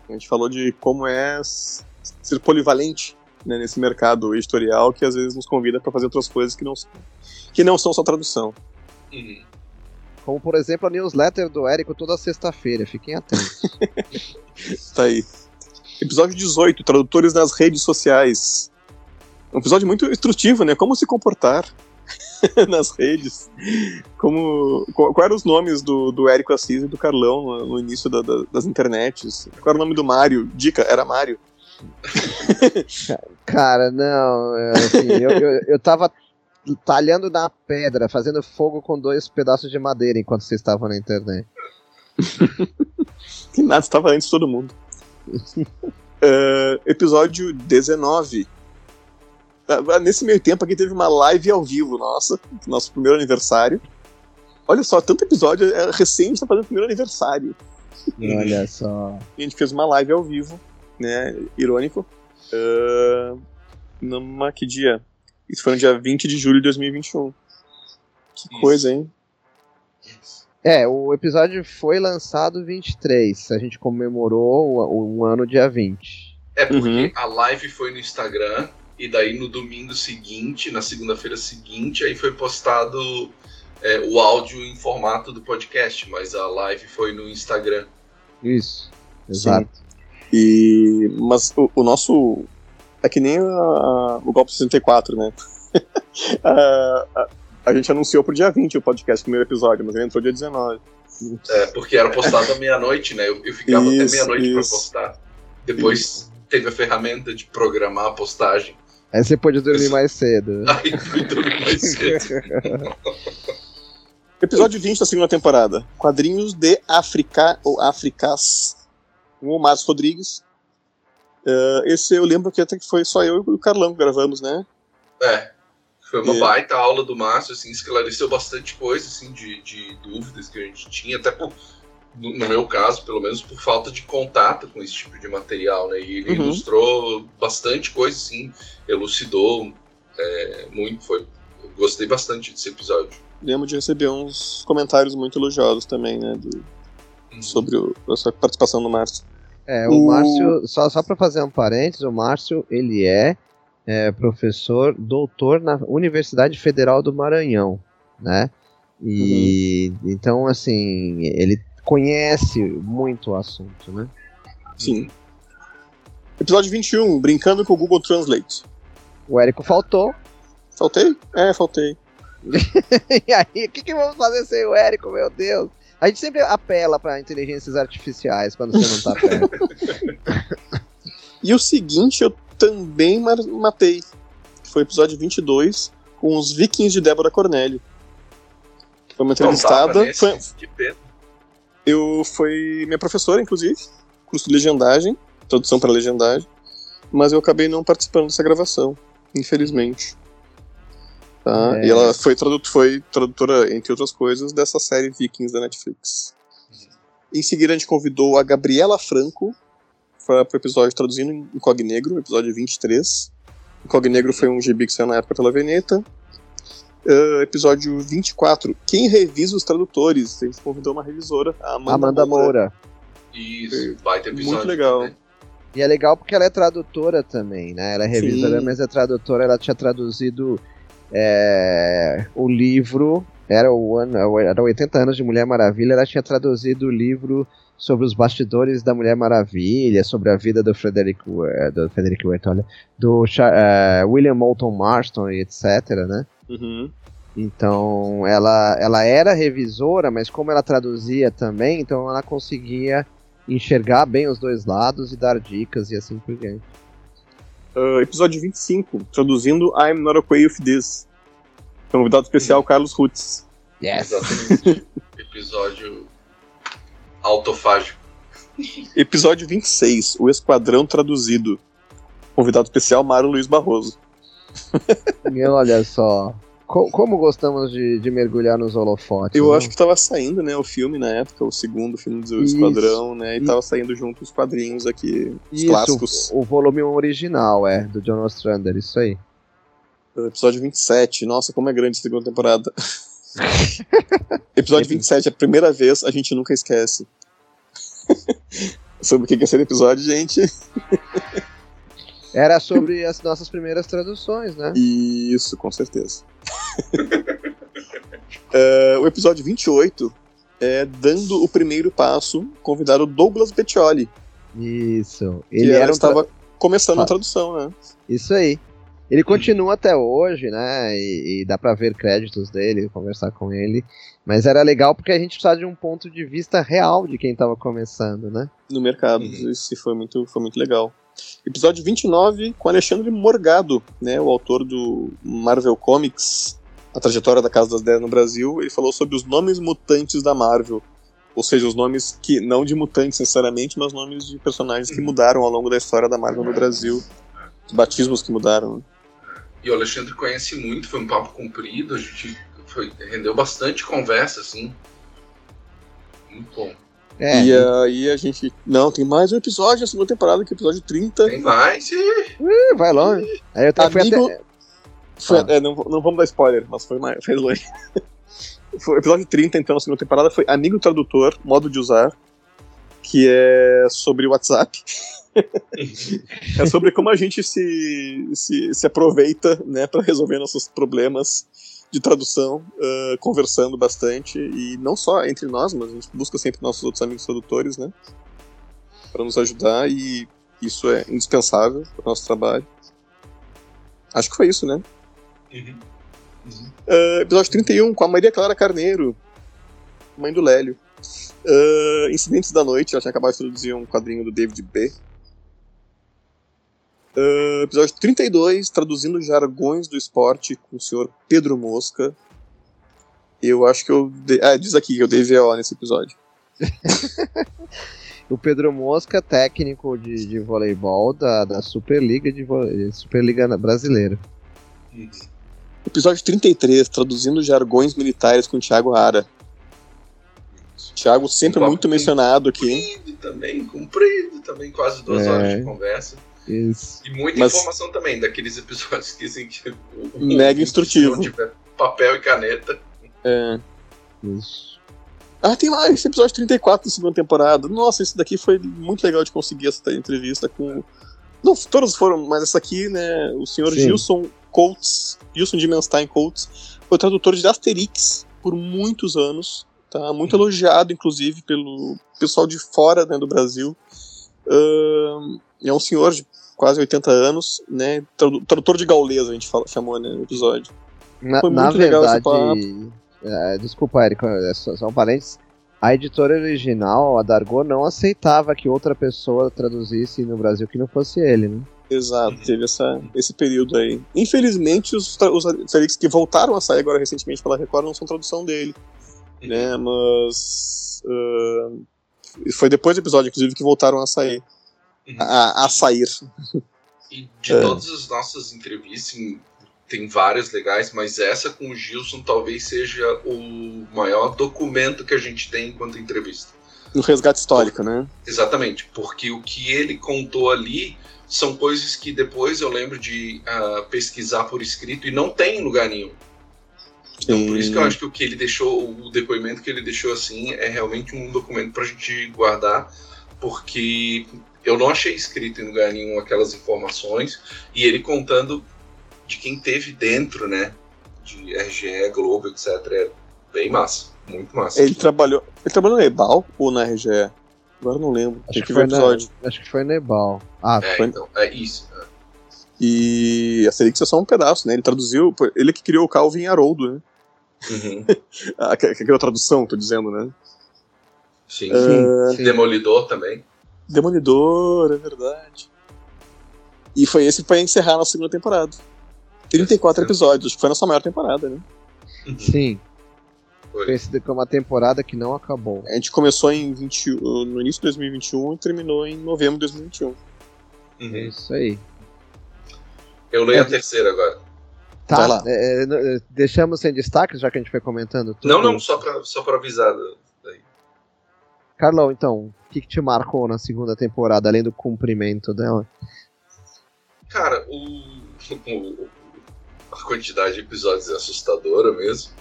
A gente falou de como é ser polivalente né, nesse mercado editorial que às vezes nos convida para fazer outras coisas que não, são- que não são só tradução. Uhum. Como, por exemplo, a newsletter do Érico toda sexta-feira. Fiquem atentos. [LAUGHS] Tá aí. Episódio 18, tradutores nas redes sociais. Um episódio muito instrutivo, né? Como se comportar [LAUGHS] nas redes. Como, qual, qual eram os nomes do, do Érico Assis e do Carlão no, no início da- da- das internets? Qual era o nome do Mário? Dica, era Mário. Cara, não. assim, eu, eu, eu tava talhando na pedra, fazendo fogo com dois pedaços de madeira enquanto vocês estavam na internet. Que [LAUGHS] nada, estava antes de todo mundo. [LAUGHS] Eh, episódio 19. Ah, Nesse meio tempo aqui teve uma live ao vivo, nossa, nosso primeiro aniversário. Olha só, tanto episódio, é gente tá fazendo o primeiro aniversário. Olha [LAUGHS] só. A gente fez uma live ao vivo, né? Irônico. Uh, numa que dia? Isso foi no dia 20 de julho de 2021. Que Isso. coisa, hein? É, o episódio foi lançado 23. A gente comemorou o, o ano dia 20. É porque Uhum. a live foi no Instagram e daí no domingo seguinte, na segunda-feira seguinte, aí foi postado é, o áudio em formato do podcast, mas a live foi no Instagram. Isso. Exato. E, mas o, o nosso. É que nem a- o Golpe 64, né? [LAUGHS] a, a, a gente anunciou pro dia 20 o podcast, o primeiro episódio, mas ele entrou dia 19. É, porque era postado à meia-noite, né? Eu, eu ficava Isso, até meia-noite pra isso. postar. Depois teve a ferramenta de programar a postagem. Aí você pôde dormir Isso. mais cedo. Aí fui dormir mais cedo. [LAUGHS] Episódio 20 da segunda temporada. Quadrinhos de África ou Áfricas. Com o Márcio Rodrigues. Eh, esse eu lembro que até que foi só eu e o Carlão que gravamos, né? É. Foi uma É. baita aula do Márcio, assim, esclareceu bastante coisa, assim, de, de dúvidas que a gente tinha, até por, no, no meu caso, pelo menos, por falta de contato com esse tipo de material, né? E ele Uhum. ilustrou bastante coisa, assim, elucidou é, muito, foi... eu Gostei bastante desse episódio. Lembro de receber uns comentários muito elogiosos também, né? do- Uhum. sobre o- a sua participação no Márcio. É, o O- Márcio, só, só para fazer um parênteses, o Márcio, ele é, é, professor, doutor na Universidade Federal do Maranhão, né? E então, assim, ele conhece muito o assunto, né? Sim. Episódio 21, Brincando com o Google Translate. O Érico faltou. Faltei? É, faltei. [LAUGHS] e aí, o que, que vamos fazer sem o Érico, meu Deus? A gente sempre apela para inteligências artificiais quando você não tá perto. [LAUGHS] E o seguinte eu também matei. que Foi o episódio 22, com os vikings de Débora Cornélio. Foi uma Não tava entrevistada. nesse, Foi, Que pena. eu foi minha professora, inclusive, curso de legendagem, tradução para legendagem, mas eu acabei não participando dessa gravação, infelizmente. Tá? É. E ela foi, tradu foi tradutora, entre outras coisas, dessa série Vikings da Netflix. Em seguida, a gente convidou a Gabriela Franco para o episódio traduzindo em Cognegro, episódio 23. Cognegro foi um gibi que saiu na época pela Veneta. Ah, episódio 24, quem revisa os tradutores? A gente convidou uma revisora, a Amanda, Amanda Moura. Isso, baita episódio. Muito legal. também. E é legal porque ela é tradutora também, né? Ela é revisora, Sim. mas é tradutora. Ela tinha traduzido é, o livro. Era o ano, era 80 anos de Mulher Maravilha. Ela tinha traduzido o livro sobre os bastidores da Mulher Maravilha, sobre a vida do Frederick, eh, do Frederick Wirt, olha, do eh, William Moulton Marston e etc, né? Uhum. Então, ela, ela era revisora, mas como ela traduzia também, então ela conseguia enxergar bem os dois lados e dar dicas e assim por diante. Ah, episódio 25, traduzindo I'm Not Okay With This. Convidado especial, Carlos Rutz. Exatamente. Episódio autofágico. Episódio 26, O Esquadrão Traduzido. Convidado especial, Mário Luiz Barroso. E olha só, co- como gostamos de, de mergulhar nos holofotes. Eu né? acho que tava saindo, né, o filme na época, o segundo filme do Isso. Esquadrão, né, e E- tava saindo junto os quadrinhos aqui, os Isso, clássicos. o, o volume original, é, do John Ostrander, isso aí. Episódio 27, nossa, como é grande essa segunda temporada. [LAUGHS] Episódio 27, a primeira vez, a gente nunca esquece. [LAUGHS] Sobre o que que é ser episódio, gente? [LAUGHS] Era sobre as nossas primeiras traduções, né? Isso, com certeza. [LAUGHS] É, o episódio 28 é dando o primeiro passo, convidado Douglas Bettioli, Isso. Ele era, um tra- estava começando Ah. a tradução, né? Isso aí. Ele continua até hoje, né? E, e dá pra ver créditos dele, conversar com ele. Mas era legal porque a gente precisava de um ponto de vista real de quem tava começando, né? No mercado. Uhum. Isso foi muito, foi muito legal. Episódio 29 com Alexandre Morgado, né, o autor do Marvel Comics, A Trajetória da Casa das Dez no Brasil. Ele falou sobre os nomes mutantes da Marvel. Ou seja, os nomes que, não de mutantes necessariamente, mas nomes de personagens que mudaram ao longo da história da Marvel no Brasil. Os batismos que mudaram. né? E o Alexandre conhece muito, foi um papo comprido, a gente foi- rendeu bastante conversa, assim. Muito bom. É, E aí a gente. Não, tem mais um episódio, na segunda temporada, que é o episódio 30. Tem mais Ih, vai longe. Aí eu fui Amigo- até. Foi- Ah. é, não, não vamos dar spoiler, mas foi mais foi longe. [LAUGHS] Foi o episódio 30, então, na segunda temporada, foi Amigo Tradutor, modo de usar, que é sobre o WhatsApp. [LAUGHS] é sobre como a gente se, se, se aproveita né, para resolver nossos problemas de tradução, ah, conversando bastante, e não só entre nós, mas a gente busca sempre nossos outros amigos tradutores, né? Para nos ajudar, e isso é indispensável para o nosso trabalho. Acho que foi isso, né? Uhum. Uh, episódio 31 com a Maria Clara Carneiro, mãe do Lélio. Uh, Incidentes da Noite, ela tinha acabado de introduzir um quadrinho do David B. Uh, episódio 32, traduzindo jargões do esporte com o senhor Pedro Mosca. Eu acho que eu. De... Ah, diz aqui que eu dei VO nesse episódio. [LAUGHS] O Pedro Mosca, técnico de, de voleibol da, da Superliga de vo- Superliga Brasileira. Uhum. Episódio 33, traduzindo jargões militares com o Thiago Ara. Thiago sempre muito mencionado aqui. Comprido também, comprido também, quase duas É. horas de conversa. Isso. E muita Mas- informação também, daqueles episódios que, assim, que o- o- Mega instrutivo. Tiver papel e caneta. É. Isso. Ah, tem lá esse episódio 34 da segunda temporada. Nossa, esse daqui foi muito legal de conseguir essa entrevista com. Não, todas foram, mas essa aqui, né? O senhor Sim. Gilson Coates, Gilson de Menstein Coates, foi tradutor de Asterix por muitos anos. Tá? Muito elogiado, inclusive, pelo pessoal de fora né, do Brasil. Ahn, é um senhor de quase 80 anos, né? tradu- Tradutor de gaulês, a gente fala, chamou né, no episódio. Na, Foi na muito legal esse verdade, é, desculpa, Érico, é só, só um parênteses. A editora original, a Dargo, não aceitava que outra pessoa traduzisse no Brasil que não fosse ele, né? Exato, teve essa, esse período aí. Infelizmente, os, os Asterix que voltaram a sair agora recentemente pela Record não são tradução dele, né? Mas. ah, foi depois do episódio, inclusive, que voltaram a sair. A, a sair. E de É. todas as nossas entrevistas, sim, tem várias legais, mas essa com o Gilson talvez seja o maior documento que a gente tem enquanto entrevista. No resgate histórico, né? Exatamente, porque o que ele contou ali são coisas que depois eu lembro de ah, pesquisar por escrito e não tem em lugar nenhum. Então, por isso que eu acho que o que ele deixou, o depoimento que ele deixou assim, é realmente um documento para a gente guardar, porque eu não achei escrito em lugar nenhum aquelas informações e ele contando de quem teve dentro, né? De RGE, Globo, etc. É bem massa. Muito massa. Ele trabalhou. Ele trabalhou na Ebal ou na RGE? Agora não lembro. Acho que, que foi o na, episódio. acho que foi na Ebal. Ah, É, foi. então, é isso. é. E a Serix é só um pedaço, né? Ele traduziu. Ele que criou o Calvin Haroldo, né? Uhum. [LAUGHS] Ah, que- que- Aquela tradução, tô dizendo, né? Sim. Ah, sim. Demolidor também. Demolidor, é verdade. E foi esse vai encerrar na segunda temporada. 34 episódios, acho que foi a nossa maior temporada, né? Uhum. Sim. Foi. Conhecida como uma temporada que não acabou. A gente começou em 20, no início de 2021 e terminou em novembro de 2021. É Uhum. isso aí. Eu leio É. a terceira agora. Tá, lá. é, é, deixamos sem destaque, já que a gente foi comentando tudo. Não, não, só pra, só pra avisar. daí. Carlão, então, que, que te marcou na segunda temporada, além do cumprimento dela? Cara, o, o- [LAUGHS] a quantidade de episódios é assustadora mesmo.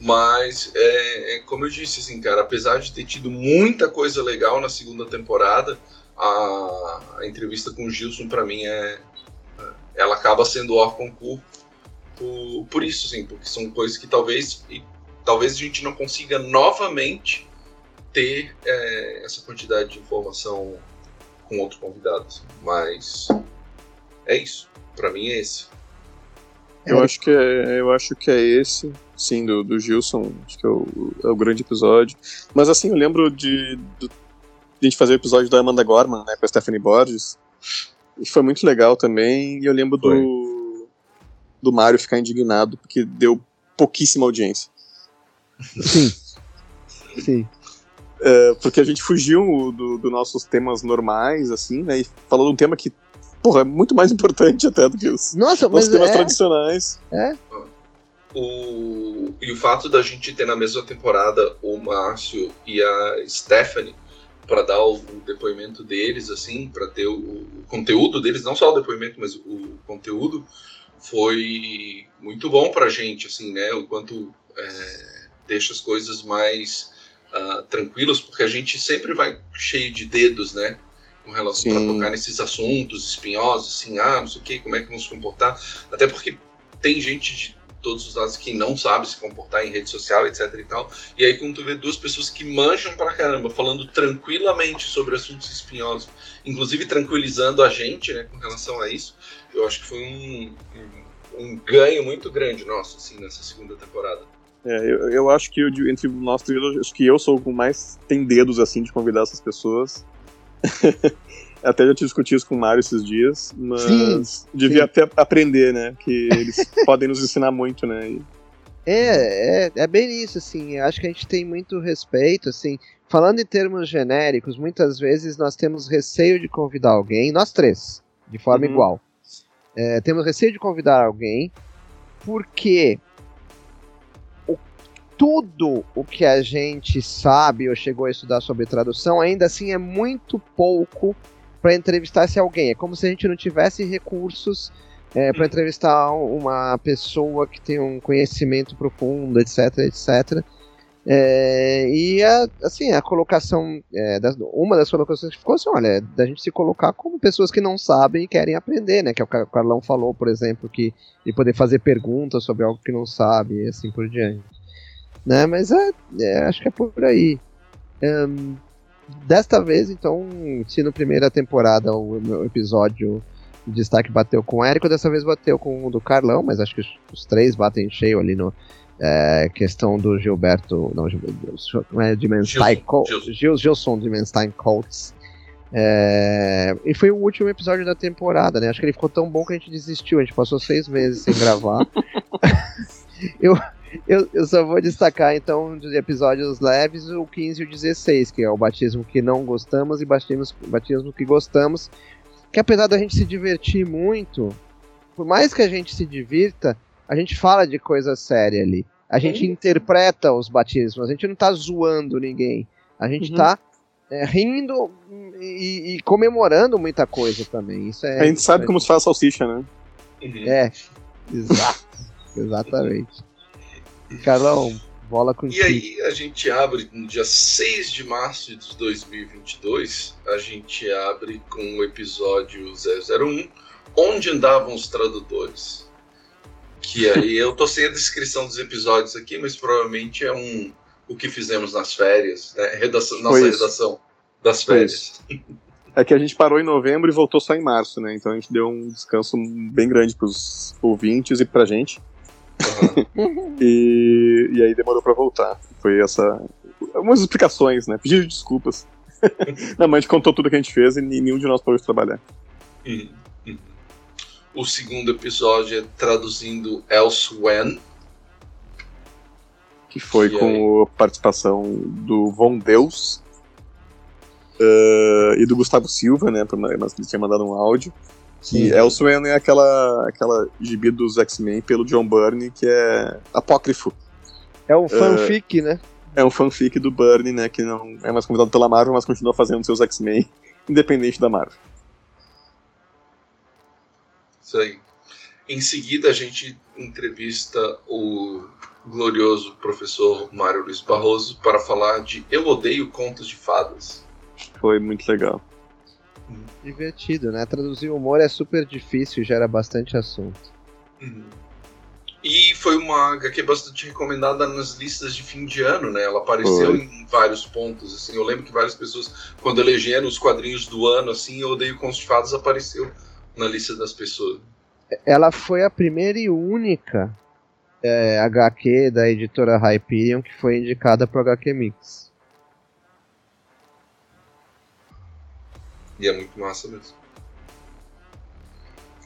Mas, é, é como eu disse, assim, cara, apesar de ter tido muita coisa legal na segunda temporada, a, a entrevista com o Gilson, pra mim, é. Ela acaba sendo hors concurso por, por isso, assim, porque são coisas que talvez. E, talvez a gente não consiga novamente ter é, essa quantidade de informação com outro convidado. assim. Mas é isso. Pra mim é esse. Eu acho que é, eu acho que é esse, sim, do, do Gilson, acho que é o, é o grande episódio. Mas assim, eu lembro de, de a gente fazer o episódio da Amanda Gorman, né, com a Stephanie Borges. E foi muito legal também. E eu lembro do, do Mário ficar indignado, porque deu pouquíssima audiência. Sim. Sim. É, porque a gente fugiu do, dos nossos temas normais, assim, né, e falou de um tema que, porra, é muito mais importante até do que os Nossa, nossos temas é, tradicionais. O, e o fato da gente ter na mesma temporada o Márcio e a Stephanie para dar o, o depoimento deles, assim, para ter o, o conteúdo deles, não só o depoimento, mas o conteúdo, foi muito bom pra gente, assim, né? O quanto é, deixa as coisas mais ah, tranquilas, porque a gente sempre vai cheio de dedos, né? Com relação para tocar nesses assuntos espinhosos, assim, ah, não sei o que, como é que vamos se comportar. Até porque tem gente de todos os lados que não sabe se comportar em rede social, etc e tal. E aí quando tu vê duas pessoas que manjam pra caramba, falando tranquilamente sobre assuntos espinhosos, inclusive tranquilizando a gente, né, com relação a isso, eu acho que foi um, um, um ganho muito grande nosso, assim, nessa segunda temporada. É, eu, eu acho que eu, entre nós três, acho que eu sou o que mais tem dedos assim de convidar essas pessoas. [LAUGHS] até já te discuti isso com o Mário esses dias, mas Sim, devia sim. até aprender, né? Que eles [LAUGHS] podem nos ensinar muito, né? E- É, é, é bem isso, assim. Acho que a gente tem muito respeito, assim. Falando em termos genéricos, muitas vezes nós temos receio de convidar alguém, nós três, de forma Uhum. igual. É, temos receio de convidar alguém porque tudo o que a gente sabe ou chegou a estudar sobre tradução ainda assim é muito pouco para entrevistar esse alguém. É como se a gente não tivesse recursos é, para entrevistar uma pessoa que tem um conhecimento profundo, etc, etc. É, e a, assim, a colocação, é, das- uma das colocações que ficou assim, olha, é da gente se colocar como pessoas que não sabem e querem aprender, né? Que é o que o Carlão falou, por exemplo, que de poder fazer perguntas sobre algo que não sabe e assim por diante. Né? Mas é, é, acho que é por aí. Ahn, desta vez, então, se na primeira temporada o, o episódio de destaque bateu com o Érico, dessa vez bateu com o do Carlão, mas acho que os, os três batem cheio ali no, é, questão do Gilberto. Não, Gilberto, é de Menstein Gilson, Col- Gilson. Gil- Gilson de Menstein Colts. É, e foi o último episódio da temporada, né? Acho que ele ficou tão bom que a gente desistiu. A gente passou seis meses sem gravar. [LAUGHS] eu, eu, eu só vou destacar, então, dos episódios leves, o 15 e o 16, que é o batismo que não gostamos e batismo, batismo que gostamos. Que apesar da gente se divertir muito, por mais que a gente se divirta, a gente fala de coisa séria ali. A gente interpreta os batismos, a gente não tá zoando ninguém. A gente Uhum. tá é, rindo e, e comemorando muita coisa também. Isso é, a gente sabe como se faz salsicha, né? Uhum. É, [LAUGHS] exato. Exatamente. Carlão, Bola com E aí a gente abre no dia 6 de março de 2022, a gente abre com o episódio 001, Onde Andavam os Tradutores. Que aí eu tô sem a descrição dos episódios aqui, mas provavelmente é um o que fizemos nas férias, né? Redação, nossa Foi isso. redação das férias. É que a gente parou em novembro e voltou só em março, né? Então a gente deu um descanso bem grande pros ouvintes e pra gente. Aham. E, e aí demorou pra voltar. Foi essa. Algumas explicações, né? Pedido de desculpas. [LAUGHS] Não, mas a gente contou tudo que a gente fez e nenhum de nós parou de trabalhar. Uhum, uhum. O segundo episódio é traduzindo Elsewhere, Que foi com a participação do Von Deus eh, e do Gustavo Silva, né? Mas ele tinha mandado um áudio. Sim. E Elsewhere é aquela, aquela gibi dos X-Men pelo John Byrne, que é apócrifo. É um fanfic, né? É um fanfic do Byrne, né? Que não é mais convidado pela Marvel, mas continua fazendo seus X-Men, [LAUGHS] independente da Marvel. Isso aí. Em seguida, a gente entrevista o glorioso professor Mário Luiz Barroso para falar de Eu Odeio Contos de Fadas. Foi muito legal. Divertido, né? Traduzir humor é super difícil, gera bastante assunto. Uhum. E foi uma HQ bastante recomendada nas listas de fim de ano, né? Ela apareceu Foi. em vários pontos, assim. Eu lembro que várias pessoas, quando elegeram os quadrinhos do ano, assim, Eu Odeio Contos de Fadas apareceu na lista das pessoas. Ela foi a primeira e única é, HQ da editora Hyperion que foi indicada pro HQ Mix. E é muito massa mesmo.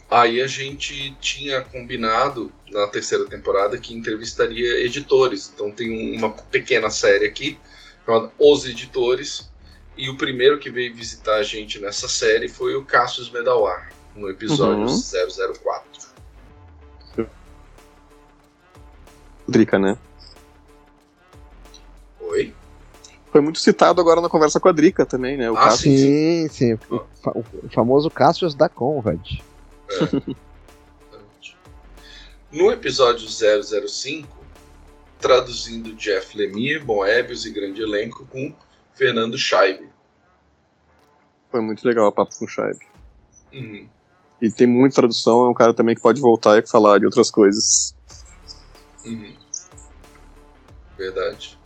Aí a gente tinha combinado na terceira temporada que entrevistaria editores. Então tem um- uma pequena série aqui chamada Os Editores. E o primeiro que veio visitar a gente nessa série foi o Cassius Medawar, no episódio Uhum. 004. Drica, né? Oi? Foi muito citado agora na conversa com a Drica também, né? O Ah, caso. Sim, sim. O, fa- o famoso Cassius da Conrad. No episódio 005, traduzindo Jeff Lemire, Moebius e grande elenco com Fernando Scheibe. Foi muito legal o papo com o Shaib. Uhum. E tem muita tradução, é um cara também que pode voltar e falar de outras coisas. Uhum. Verdade.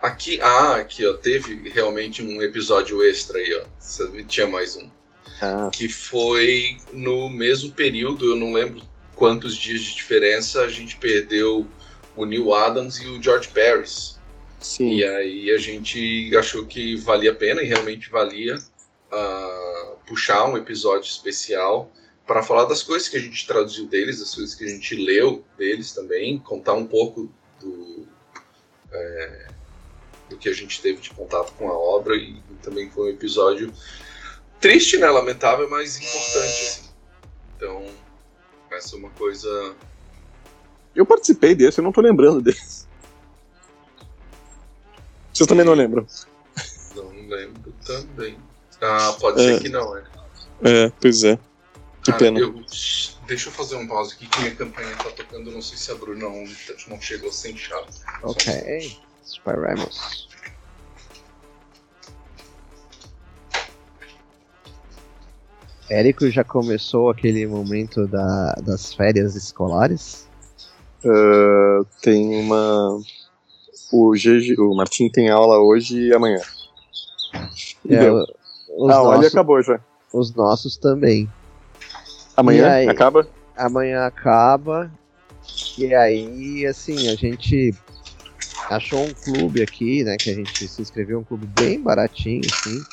Aqui, ah, aqui, ó, teve realmente um episódio extra aí, ó. Tinha mais um. Ah, Que foi no mesmo período, eu não lembro quantos dias de diferença, a gente perdeu o Neil Adams e o George Paris. sim. E aí a gente achou que valia a pena, e realmente valia, ah, puxar um episódio especial para falar das coisas que a gente traduziu deles, das coisas que a gente leu deles também, contar um pouco do, é, do que a gente teve de contato com a obra, e também foi um episódio triste, né, lamentável, mas importante. Assim. Então, essa é uma coisa Eu participei desse, eu não tô lembrando desse. Vocês também não lembram? não lembro também. Ah, pode ser É. que não, é. É, pois é. Que Cara, pena. eu- deixa eu fazer um pause aqui que minha campanha tá tocando. Não sei se a Bruna não, não chegou sem chave. Ok. Esperamos. Érico já começou aquele momento da- das férias escolares? Ah, tem uma. O, GG, o Martim tem aula hoje e amanhã. É, deu. os, a aula nossos, acabou já. os nossos também. Amanhã aí? acaba? Amanhã acaba. E aí, assim, a gente achou um clube aqui, né? Que a gente se inscreveu, um clube bem baratinho, assim.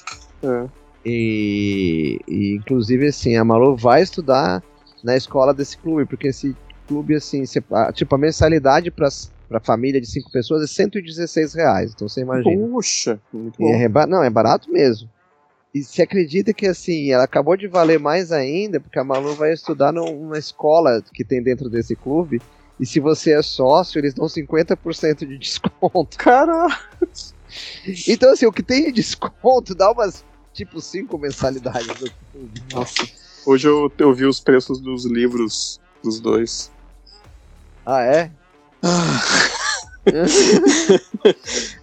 É. E, e, inclusive, assim, a Malu vai estudar na escola desse clube, porque esse clube, assim, tipo, a mensalidade para a família de cinco pessoas é 116 reais. Então você imagina. Puxa, muito E bom. é não, é barato mesmo. E se acredita que assim, ela acabou de valer mais ainda, porque a Malu vai estudar num- numa escola que tem dentro desse clube. E se você é sócio, eles dão 50% de desconto. Cara, Então, assim, o que tem de desconto dá umas, tipo, cinco mensalidades do clube. nossa. Hoje eu, eu vi os preços dos livros dos dois. Ah, é? [LAUGHS]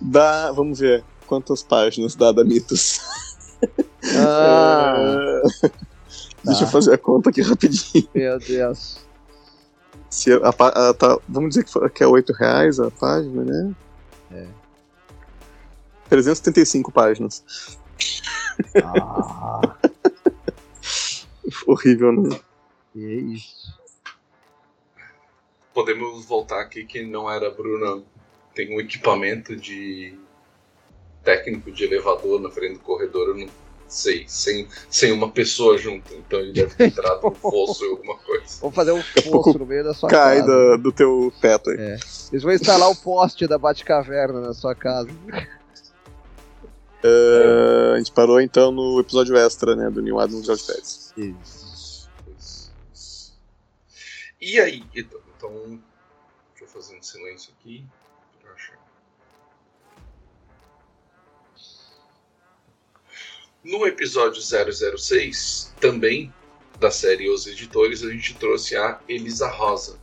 dá, vamos ver, quantas páginas dá da Mitos? Ah, [LAUGHS] Deixa eu fazer a conta aqui rapidinho. meu Deus. Se a, a- tá- vamos dizer que, foi- que é 8 reais a página, né? É. 375 páginas. Ah, [LAUGHS] Horrível, né? que isso. Podemos voltar aqui que não era a Bruna. Tem um equipamento de técnico de elevador na frente do corredor, eu não sei, sem, sem uma pessoa junto. Então ele deve ter entrado no fosso ou alguma coisa. Vamos fazer um fosso no meio da sua Cai casa. da- do teu teto aí. Eles vão instalar o poste da Batcaverna na sua casa. É, a gente parou então no episódio extra, né? Do New Adams George Pérez. Isso. E aí, então, então, deixa eu fazer um silêncio aqui. No episódio 006, também da série Os Editores, a gente trouxe a Elisa Rosa.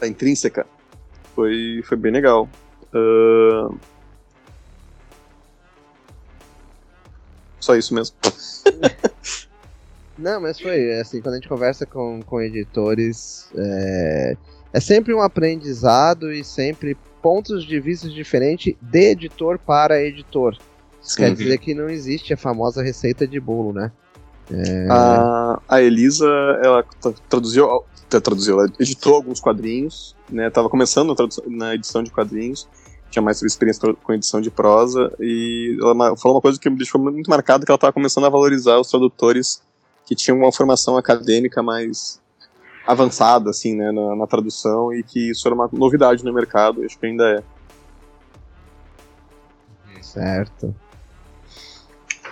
A intrínseca. Foi, foi bem legal. Ah, Só isso mesmo. [LAUGHS] Não, mas foi assim, quando a gente conversa com, com editores, é, é sempre um aprendizado e sempre pontos de vista diferentes de editor para editor. Isso quer Sim. dizer que não existe a famosa receita de bolo, né? A, a Elisa, ela tra- traduziu, tra- traduziu, ela editou alguns quadrinhos, né? Tava começando na, tradução- na edição de quadrinhos, tinha mais experiência com edição de prosa, e ela falou uma coisa que me deixou muito marcada, que ela tava começando a valorizar os tradutores que tinham uma formação acadêmica mais avançada, assim, né, na, na tradução, e que isso era uma novidade no mercado, acho que ainda é. Certo.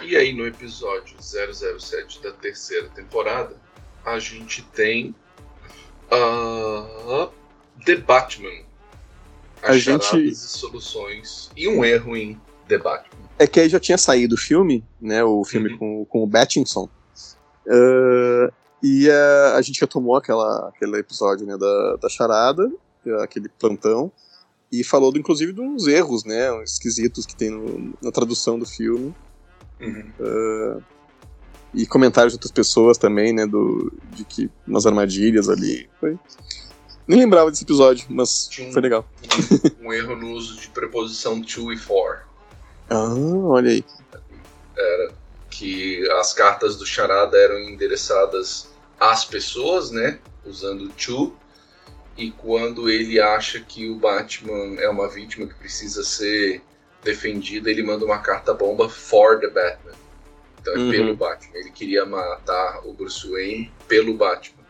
E aí, no episódio 007 da terceira temporada, a gente tem ah, The Batman. A As gente- charadas e soluções. E um erro em The Batman. É que aí já tinha saído o filme, né? O filme Uhum. com, com o Battinson. Ah, e ah, a gente retomou aquela, aquele episódio né, da, da charada, aquele plantão, e falou, do, inclusive, de uns erros, né? Esquisitos que tem no- na tradução do filme. Uhum. E comentários de outras pessoas também, né? Do, de que umas armadilhas ali. Foi. Nem lembrava desse episódio, mas Tinha um- foi legal. Um, um erro no uso de preposição to e for. Ah, olha aí. Que as cartas do charada eram endereçadas às pessoas, né? Usando to. E quando ele acha que o Batman é uma vítima que precisa ser defendida, ele manda uma carta bomba for the Batman. Então é Uhum. pelo Batman. Ele queria matar o Bruce Wayne pelo Batman.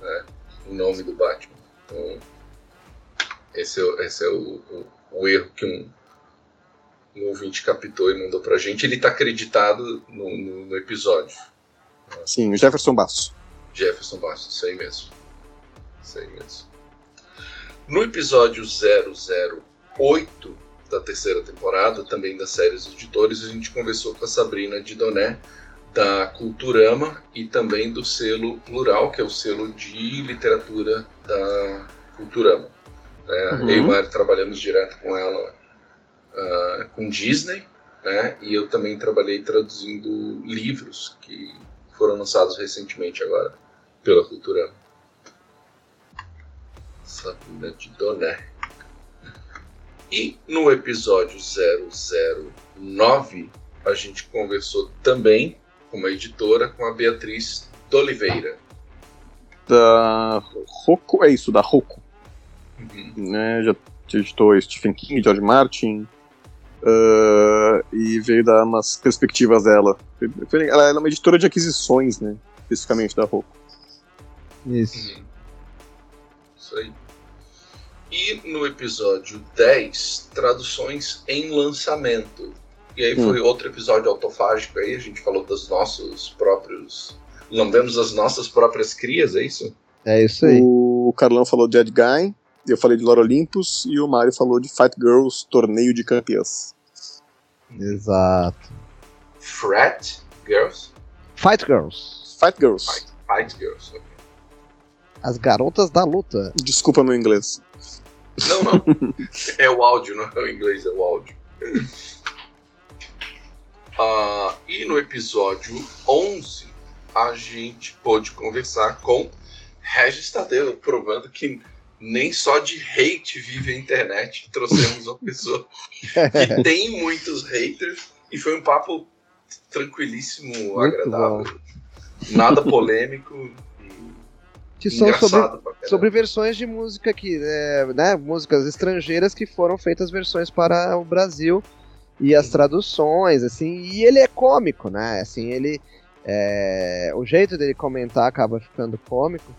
Né? Em nome do Batman. Então, esse é, o- esse é o, o- o erro que um, um ouvinte captou e mandou pra gente. Ele tá acreditado no, no- no episódio. Sim, o Jefferson Basso. Jefferson Bastos, isso aí mesmo. Isso aí mesmo. No episódio 008 da terceira temporada, também da série Os Editores, a gente conversou com a Sabrina Didoné, da Culturama e também do selo Plural, que é o selo de literatura da Culturama. né? Uhum. Eu e Mari trabalhamos direto com ela ah, com Disney, né? e eu também trabalhei traduzindo livros que foram lançados recentemente agora pela Culturama. Sabrina Didoné. E no episódio 009, a gente conversou também com uma editora, com a Beatriz D'Oliveira. Da Rocco, é isso, da Rocco. Uhum. né? Já editou Stephen King, George Martin, ah, e veio dar umas perspectivas dela. Ela é uma editora de aquisições, né? Especificamente da Roku. Isso. Uhum. Isso aí. E no episódio 10, traduções em lançamento. E aí foi outro episódio autofágico aí, a gente falou dos nossos próprios. Lambemos as nossas próprias crias, é isso? É isso aí. O Carlão falou de Ed Guy, eu falei de Lore Olympus, e o Mário falou de Fight Girls, Torneio de Campeãs. Exato. Frat Girls? Fight Girls. Fight Girls. Fight Girls. ok. As garotas da luta. Desculpa meu inglês. Não, não. É o áudio, não é o inglês, é o áudio. Uh, e no episódio 11, a gente pôde conversar com Regis Tadeu, provando que nem só de hate vive a internet. Trouxemos uma pessoa que [LAUGHS] tem muitos haters e foi um papo tranquilíssimo, Muito agradável. Bom. Nada polêmico. Que são sobre, sobre versões de música que, é, né, músicas estrangeiras que foram feitas versões para o Brasil e as traduções, assim, e ele é cômico, né? Assim, ele é, o jeito dele comentar acaba ficando cômico.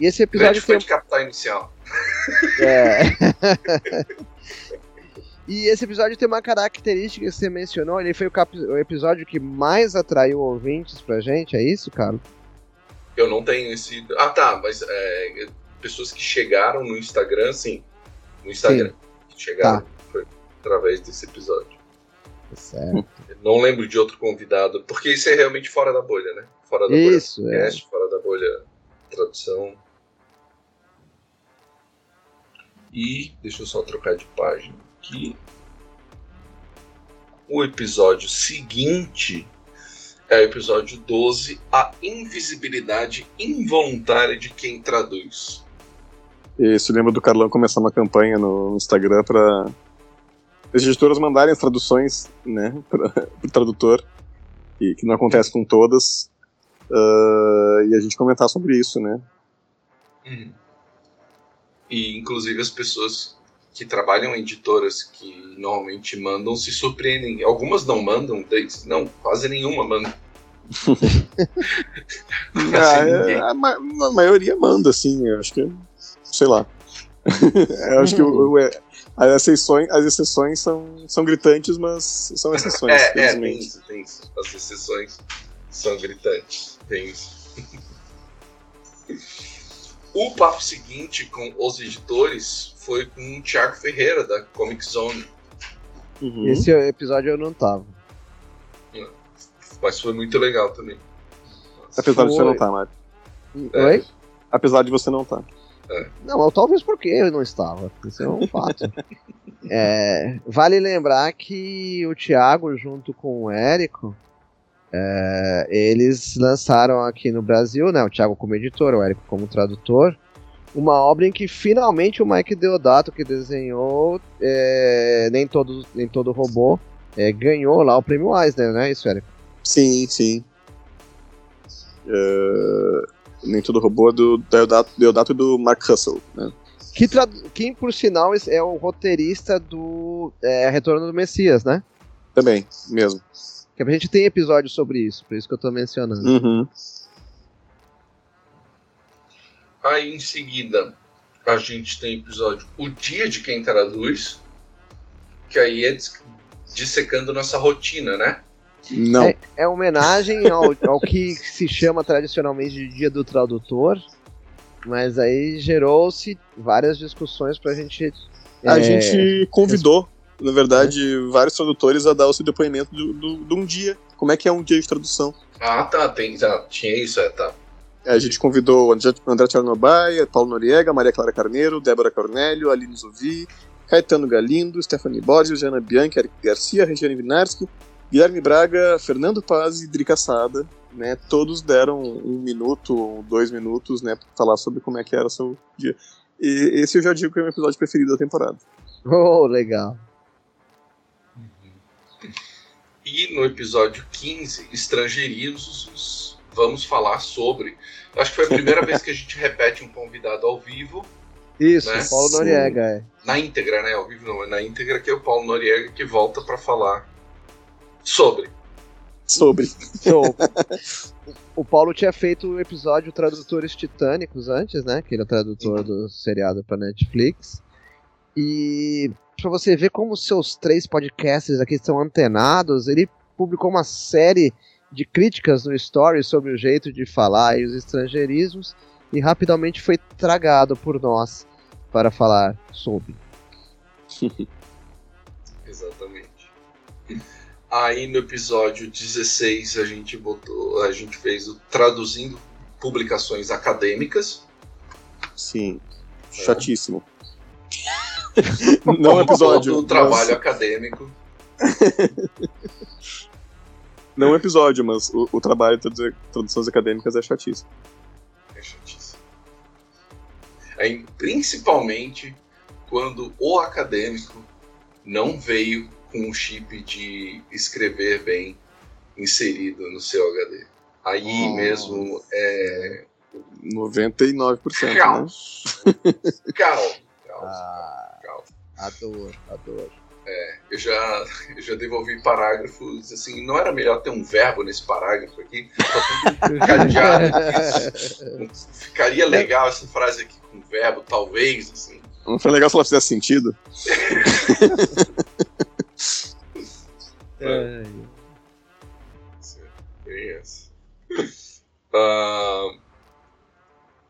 E esse episódio foi tem... de capital inicial. É. [LAUGHS] e esse episódio tem uma característica que você mencionou, ele foi o, cap... o episódio que mais atraiu ouvintes pra gente, é isso, Carlos? Eu não tenho esse. Ah, tá, mas é, pessoas que chegaram no Instagram, sim. No Instagram. Sim. Que chegaram tá. foi através desse episódio. Certo. Não lembro de outro convidado, porque isso é realmente fora da bolha, né? Fora da isso, bolha podcast, é. fora da bolha tradução. E deixa eu só trocar de página aqui. O episódio seguinte é o episódio 12, a invisibilidade involuntária de quem traduz. Se lembra do Carlão começar uma campanha no Instagram para as editoras mandarem as traduções né, para o tradutor, e que não acontece com todas, uh, e a gente comentar sobre isso, né? Uhum. E inclusive as pessoas que trabalham em editoras que normalmente mandam se surpreendem. Algumas não mandam, não, quase nenhuma manda. [LAUGHS] ah, é, a, ma a, maioria manda, assim, eu acho que. Sei lá. [LAUGHS] eu acho que o, o, é, as exceções, as exceções são, são gritantes, mas são exceções. É, é tem isso, tem isso. As exceções são gritantes. Tem isso. o papo seguinte com os editores foi com o Thiago Ferreira, da Comic Zone. Uhum. Esse episódio eu não tava. Mas foi muito legal também. Apesar foi... de você não estar, tá, Mário. Oi? É. Apesar de você não estar. Tá. É. Não, talvez porque eu não estava. Isso é um fato. [LAUGHS] é, vale lembrar que o Thiago, junto com o Érico, é, eles lançaram aqui no Brasil, né, o Thiago como editor, o Érico como tradutor, uma obra em que finalmente o Mike Deodato, que desenhou é, nem, todo, nem todo robô, é, ganhou lá o prêmio Eisner, né, isso, Érico? Sim, sim. Uh, nem todo robô é do Deodato, Deodato e do Mark Russell, né? Que, que, por sinal, é o roteirista do é, Retorno do Messias, né? Também, mesmo. Que a gente tem episódio sobre isso, por isso que eu tô mencionando. Uhum. Aí em seguida a gente tem episódio O Dia de Quem Traduz, que aí é dissecando nossa rotina, né? Não. É, é homenagem ao, ao que se chama tradicionalmente de Dia do Tradutor, mas aí gerou-se várias discussões pra gente. A é, gente convidou, na verdade, é. vários tradutores a dar o seu depoimento de do, do, um dia. Como é que é um dia de tradução? Ah, tá, tem, tá, tinha isso, é, tá. É, a gente convidou André, André Tchernobaia, Paulo Noriega, Maria Clara Carneiro, Débora Cornélio, Aline Zovi, Caetano Galindo, Stephanie Borges, Jana Bianchi, Eric Garcia, Regiane Vinarski, Guilherme Braga, Fernando Paz e Drica Sada, né, todos deram um minuto ou dois minutos, né, para falar sobre como é que era o seu dia. E esse eu já digo que é o meu episódio preferido da temporada. Oh, legal. E no episódio 15, Estrangeirismos, vamos falar sobre. Acho que foi a primeira vez que a gente repete um convidado ao vivo. Isso, né? Paulo Noriega, é. Na íntegra, né? Ao vivo não, é na íntegra que é o Paulo Noriega que volta para falar Sobre. Sobre. So, [LAUGHS] o Paulo tinha feito o episódio Tradutores Titânicos antes, né? Que ele é tradutor do seriado para Netflix. E para você ver como seus três podcasts aqui estão antenados, ele publicou uma série de críticas no Story sobre o jeito de falar e os estrangeirismos e rapidamente foi tragado por nós para falar sobre. [LAUGHS] Exatamente. Aí no episódio 16 a gente botou, a gente fez o traduzindo publicações acadêmicas. Sim. É. Chatíssimo. Não episódio. Do trabalho mas... acadêmico. [LAUGHS] Não episódio, mas o, o trabalho de traduções acadêmicas é chatíssimo. É chatíssimo. É, principalmente quando o acadêmico não veio com o chip de escrever bem inserido no seu HD. Aí oh. mesmo é. 99%. Calma. Né? Calma. Calma. Ah, calma. Adoro, adoro. É, eu já, eu já devolvi parágrafos assim, não era melhor ter um verbo nesse parágrafo aqui? Cadeado, [LAUGHS] Ficaria legal essa frase aqui com verbo, talvez, assim. Não foi legal se ela fizesse sentido? [LAUGHS] é. Uh,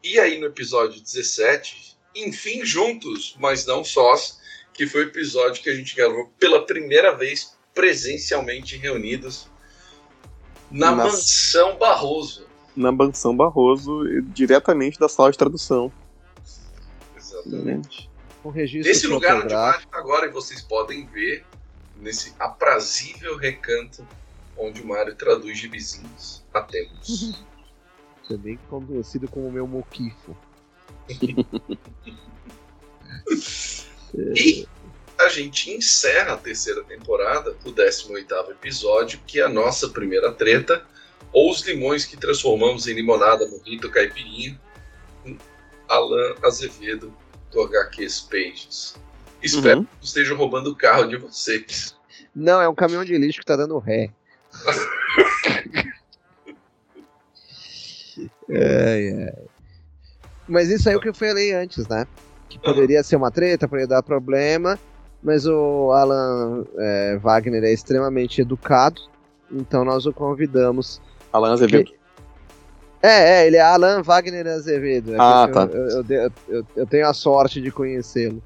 e aí no episódio 17, enfim juntos, mas não sós, que foi o episódio que a gente gravou pela primeira vez presencialmente reunidos na Nas... mansão Barroso. Na mansão Barroso, diretamente da sala de tradução. Exatamente. Um registro Nesse lugar onde agora, e vocês podem ver nesse aprazível recanto onde o Mário traduz gibizinhos há tempos. Também conhecido como meu moquifo. e a gente encerra a terceira temporada, o 18 episódio, que é a nossa primeira treta, ou os limões que transformamos em limonada, morrito, caipirinha, com Alan Azevedo, do HQs Pages. Espero uhum. que estejam roubando o carro de vocês. Não, é um caminhão de lixo que tá dando ré. [LAUGHS] é, é. Mas isso aí é o que eu falei antes, né? Que poderia ser uma treta, poderia dar problema, mas o Alan é, Wagner é extremamente educado, então nós o convidamos. Alan Azevedo. É, é, ele é Alan Wagner Azevedo. É ah, tá. Eu, eu, eu, eu, tenho a sorte de conhecê-lo.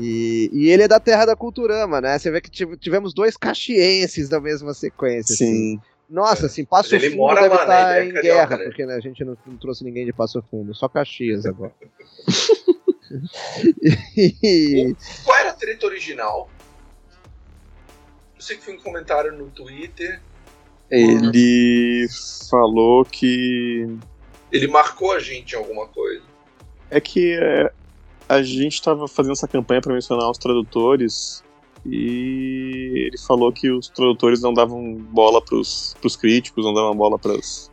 E, e, ele é da terra da Culturama, né? Você vê que tivemos dois caxienses da mesma sequência. Assim. Sim. Assim. Nossa, assim, Passo ele Fundo mora deve lá, estar né? em é guerra, né? porque né, a gente não, não, trouxe ninguém de Passo Fundo, só Caxias agora. [LAUGHS] [LAUGHS] e... Qual era a treta original? Eu sei que foi um comentário no Twitter. Ele falou que. Ele marcou a gente em alguma coisa. É que é, a gente estava fazendo essa campanha para mencionar os tradutores e ele falou que os tradutores não davam bola pros, pros críticos, não davam bola pras.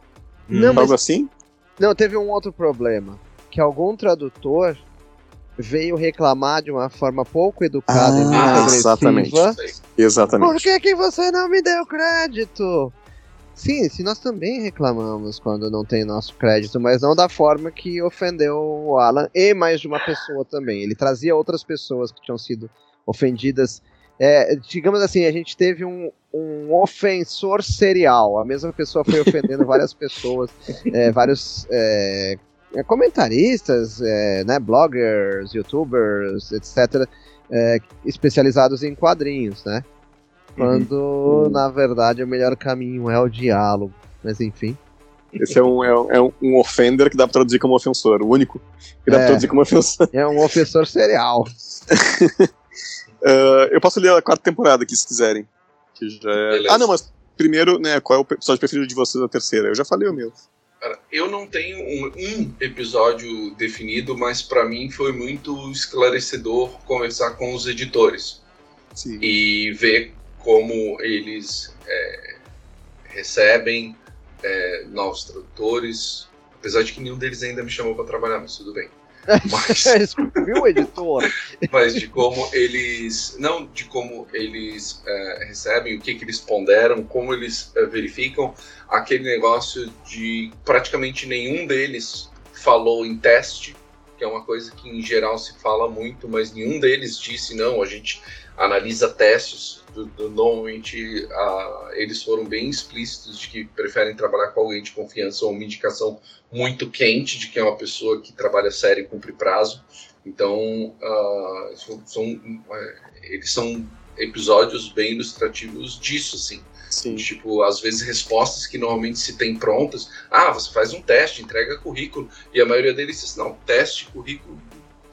Não, algo mas... assim? Não, teve um outro problema. Que algum tradutor veio reclamar de uma forma pouco educada ah, e muito agressiva. Exatamente. Exatamente. Por que, que você não me deu crédito? Sim, sim, nós também reclamamos quando não tem nosso crédito, mas não da forma que ofendeu o Alan e mais de uma pessoa também. Ele trazia outras pessoas que tinham sido ofendidas é, digamos assim, a gente teve um, um ofensor serial. A mesma pessoa foi ofendendo várias pessoas, [LAUGHS] é, vários é, é, comentaristas, é, né, bloggers, youtubers, etc., é, especializados em quadrinhos, né? Quando, uhum. na verdade, o melhor caminho é o diálogo. Mas enfim. Esse é um, é, um, um offender que dá pra traduzir como ofensor, o único que dá pra traduzir como ofensor. É um ofensor serial. Uh, [LAUGHS] eu posso ler a quarta temporada aqui, se quiserem. Que já é... Ah, não, mas primeiro, né, qual é o episódio preferido de vocês da terceira? Eu já falei o meu. Cara, eu não tenho um, um episódio definido, mas para mim foi muito esclarecedor conversar com os editores. Sim. E ver como eles é, recebem é, novos tradutores. Apesar de que nenhum deles ainda me chamou para trabalhar, mas tudo bem. [LAUGHS] Mas, viu, editor? [LAUGHS] mas de como eles. Não de como eles é, recebem, o que, que eles ponderam, como eles é, verificam aquele negócio de praticamente nenhum deles falou em teste, que é uma coisa que em geral se fala muito, mas nenhum deles disse não, a gente analisa testes. Do, do, normalmente uh, eles foram bem explícitos de que preferem trabalhar com alguém de confiança ou uma indicação muito quente de que é uma pessoa que trabalha sério e cumpre prazo. Então, uh, são, são uh, eles são episódios bem ilustrativos disso, assim. Sim. Tipo, às vezes respostas que normalmente se tem prontas. Ah, você faz um teste, entrega currículo. E a maioria deles diz, não, teste, currículo,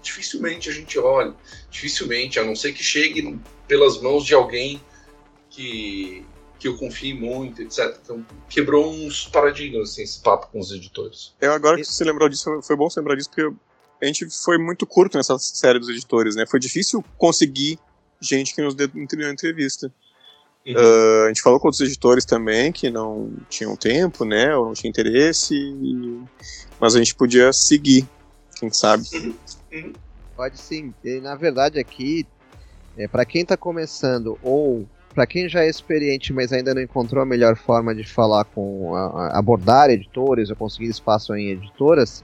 dificilmente a gente olha. Dificilmente, a não ser que chegue pelas mãos de alguém que, que eu confie muito, etc. Então, quebrou uns paradigmas assim, esse papo com os editores. Eu agora que você lembrou disso, foi bom você lembrar disso, porque a gente foi muito curto nessa série dos editores, né? Foi difícil conseguir gente que nos deu entrevista. Uhum. Uh, a gente falou com outros editores também que não tinham tempo, né? Ou não tinha interesse, e... mas a gente podia seguir, quem sabe. Uhum. Uhum. Pode sim. E, na verdade, aqui, é, para quem está começando ou para quem já é experiente, mas ainda não encontrou a melhor forma de falar com a, a abordar editores ou conseguir espaço em editoras,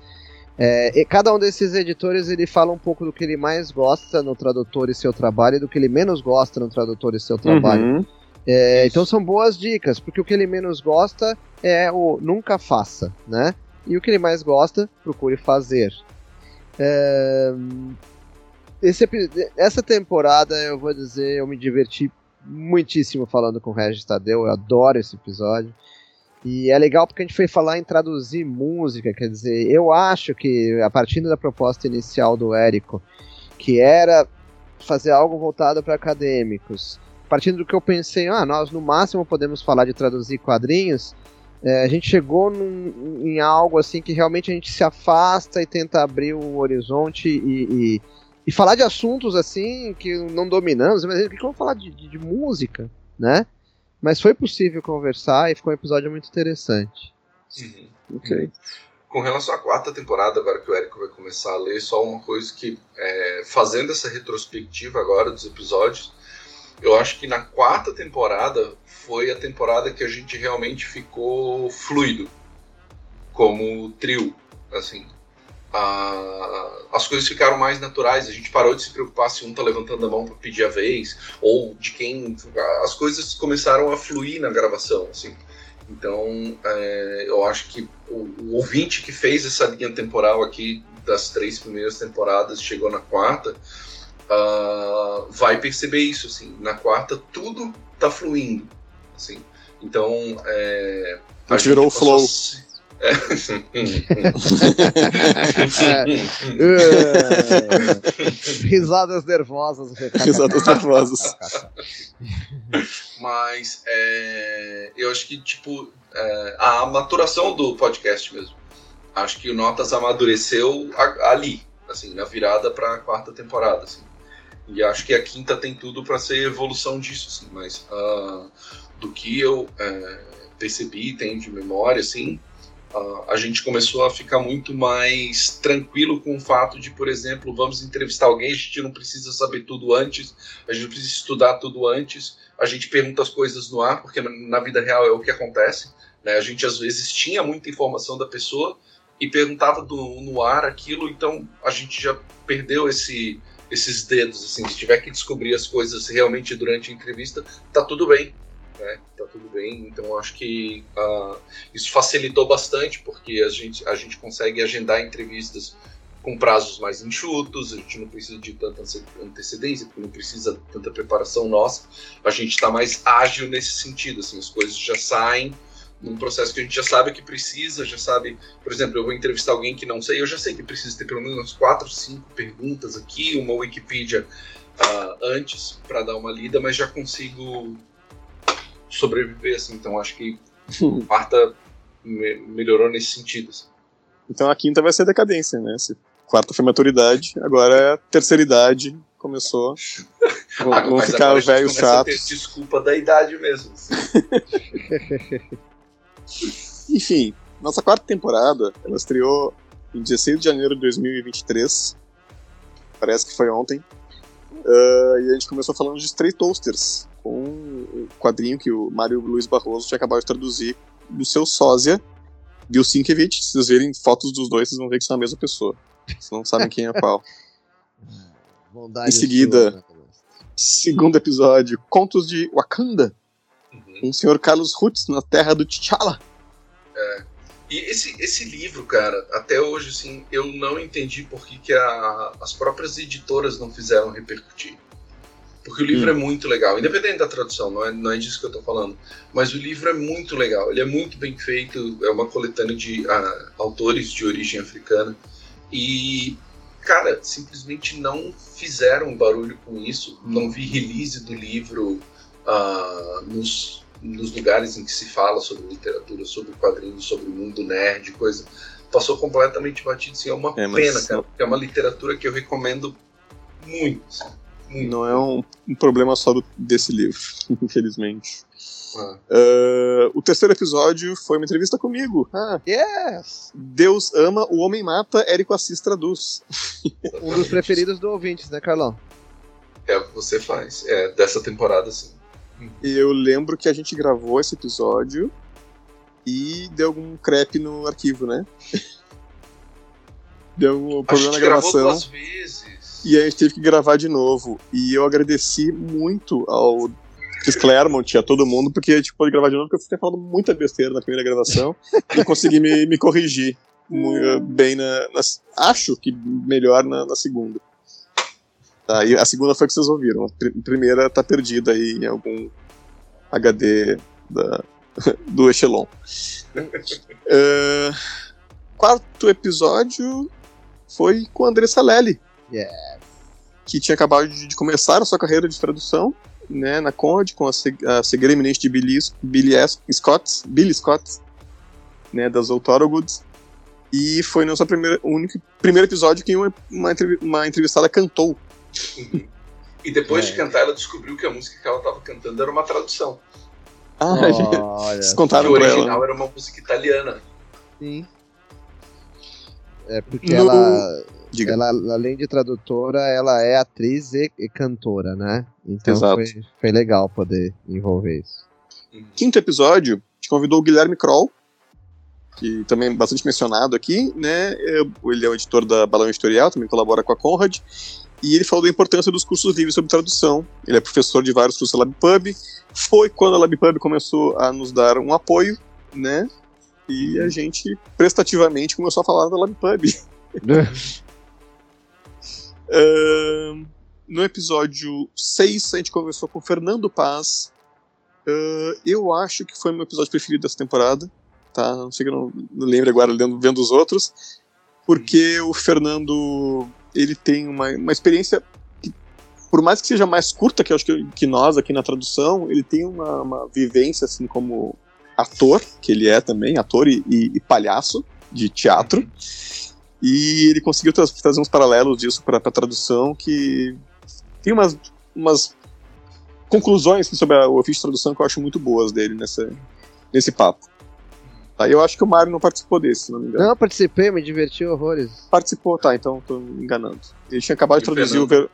é, cada um desses editores ele fala um pouco do que ele mais gosta no tradutor e seu trabalho e do que ele menos gosta no tradutor e seu trabalho. Uhum. É, então são boas dicas, porque o que ele menos gosta é o nunca faça, né? E o que ele mais gosta, procure fazer. É, esse, essa temporada, eu vou dizer, eu me diverti muitíssimo falando com o Regis Tadeu, eu adoro esse episódio. E é legal porque a gente foi falar em traduzir música, quer dizer, eu acho que a partir da proposta inicial do Érico, que era fazer algo voltado para acadêmicos, partindo do que eu pensei, ah, nós no máximo podemos falar de traduzir quadrinhos, é, a gente chegou num, em algo assim que realmente a gente se afasta e tenta abrir o horizonte e, e, e falar de assuntos assim que não dominamos, mas que vamos falar de, de, de música, né? Mas foi possível conversar e ficou um episódio muito interessante. Uhum. Ok. Com relação à quarta temporada, agora que o Érico vai começar a ler, só uma coisa que, é, fazendo essa retrospectiva agora dos episódios, eu acho que na quarta temporada foi a temporada que a gente realmente ficou fluido como trio, assim. as coisas ficaram mais naturais, a gente parou de se preocupar se um tá levantando a mão para pedir a vez, ou de quem. As coisas começaram a fluir na gravação, assim. Então, é, eu acho que o, o, ouvinte que fez essa linha temporal aqui das três primeiras temporadas chegou na quarta, uh, vai perceber isso, assim. Na quarta, tudo tá fluindo, assim. Então, é, a, gente virou o flow. É. [LAUGHS] Risadas nervosas. Risadas nervosas. Mas é, eu acho que, tipo, é, a maturação do podcast mesmo. Acho que o Notas amadureceu ali, assim, na virada para a quarta temporada. Assim. E acho que a quinta tem tudo para ser evolução disso, assim, mas uh, do que eu é, percebi, tenho de memória, assim, uh, a gente começou a ficar muito mais tranquilo com o fato de, por exemplo, vamos entrevistar alguém, a gente não precisa saber tudo antes, a gente não precisa estudar tudo antes, a gente pergunta as coisas no ar, porque na vida real é o que acontece. Né? A gente às vezes tinha muita informação da pessoa e perguntava do, no ar aquilo, então a gente já perdeu esse esses dedos, assim, se tiver que descobrir as coisas realmente durante a entrevista, tá tudo bem, né? Tá tudo bem. Então acho que uh, isso facilitou bastante, porque a gente, a gente consegue agendar entrevistas com prazos mais enxutos, a gente não precisa de tanta antecedência, porque não precisa de tanta preparação nossa. A gente está mais ágil nesse sentido, assim, as coisas já saem num processo que a gente já sabe que precisa, já sabe, por exemplo, eu vou entrevistar alguém que não sei, eu já sei que precisa ter pelo menos quatro, cinco perguntas aqui, uma Wikipedia uh, antes para dar uma lida, mas já consigo sobreviver, assim, então acho que a quarta me melhorou nesse sentido. Assim. Então a quinta vai ser decadência, né? Se quarta foi maturidade, agora é a terceira idade, começou. Vão, ficar velhos chatos. desculpa da idade mesmo. Assim. [LAUGHS] Enfim, nossa quarta temporada, ela estreou em 16 de janeiro de 2023. Parece que foi ontem. Uh, e a gente começou falando de Stray Toasters, com o quadrinho que o Mário Luiz Barroso tinha acabado de traduzir do seu sósia, Bill Sienkiewicz. Se vocês verem fotos dos dois, vocês vão ver que são a mesma pessoa. Vocês não sabem quem é [LAUGHS] qual. em seguida, sua, né, segundo episódio, Contos de Wakanda, com o senhor Carlos Rutz na terra do T'Challa. É. E esse, esse livro, cara, até hoje, assim, eu não entendi por que, que a, as próprias editoras não fizeram repercutir. Porque o livro hum. é muito legal, independente da tradução, não é, não é disso que eu tô falando. Mas o livro é muito legal, ele é muito bem feito, é uma coletânea de uh, autores de origem africana. E cara, simplesmente não fizeram barulho com isso. Não vi release do livro uh, nos, nos lugares em que se fala sobre literatura, sobre quadrinhos, sobre mundo nerd, coisa. Passou completamente batido, assim, é uma é, pena, cara, porque é uma literatura que eu recomendo muito. Assim. Não é um, um problema só do, desse livro, [LAUGHS] infelizmente. Uh, o terceiro episódio foi uma entrevista comigo. Ah, yes! Deus ama, o homem mata, Érico Assis traduz. um dos preferidos do ouvintes, né, Carlão? É o que você faz. É, dessa temporada, sim. Eu lembro que a gente gravou esse episódio e deu algum crepe no arquivo, né? [LAUGHS] deu um problema na gravação. Duas vezes. E aí a gente teve que gravar de novo. E eu agradeci muito ao Chris Claremont, a todo mundo, porque a gente pôde gravar de novo, porque eu tinha falado muita besteira na primeira gravação e consegui me, me corrigir muito, bem na, na, Acho que melhor na, na segunda. Tá, e a segunda foi que vocês ouviram. A primeira tá perdida aí em algum HD da, [LAUGHS] do Echelon. uh, quarto episódio foi com a Andressa Lely. Yeah. Que tinha acabado de, de começar a sua carreira de tradução né, na Conrad, com a, a cegueira iminente de Billy, Billy Scott, Billy Scott, né, das Outorogods. E foi nosso primeiro, único, primeiro episódio que uma, uma, uma entrevistada cantou. E depois é. de cantar, ela descobriu que a música que ela estava cantando era uma tradução. Ah, Olha, eles contaram que o original ela. era uma música italiana. Sim. É porque no... ela Diga. Ela, além de tradutora, ela é atriz e, e cantora, né? Então foi, foi, legal poder envolver isso. Quinto episódio, te convidou o Guilherme Kroll, que também é bastante mencionado aqui, né? Ele é o editor da Balão Editorial, também colabora com a Conrad. E ele falou da importância dos cursos livres sobre tradução. Ele é professor de vários cursos da LabPub. Foi quando a LabPub começou a nos dar um apoio, né? E a gente prestativamente começou a falar da LabPub. [LAUGHS] No episódio 6, a gente conversou com Fernando Paz. Uh, eu acho que foi meu episódio preferido dessa temporada. Tá? Não sei que eu não, não lembro agora vendo, vendo os outros. Porque o Fernando ele tem uma, uma experiência que, por mais que seja mais curta que acho que, que nós aqui na tradução, ele tem uma, uma, vivência assim como ator, que ele é também, ator e, e, e palhaço de teatro. E ele conseguiu tra trazer uns paralelos disso para a tradução que tem umas, umas conclusões sobre a, o ofício de tradução que eu acho muito boas dele nessa, nesse papo. Tá, eu acho que o Mário não participou desse, se não me engano. Não, participei, me diverti horrores. Participou, tá, então tô me enganando. Ele tinha acabado de traduzir o Ver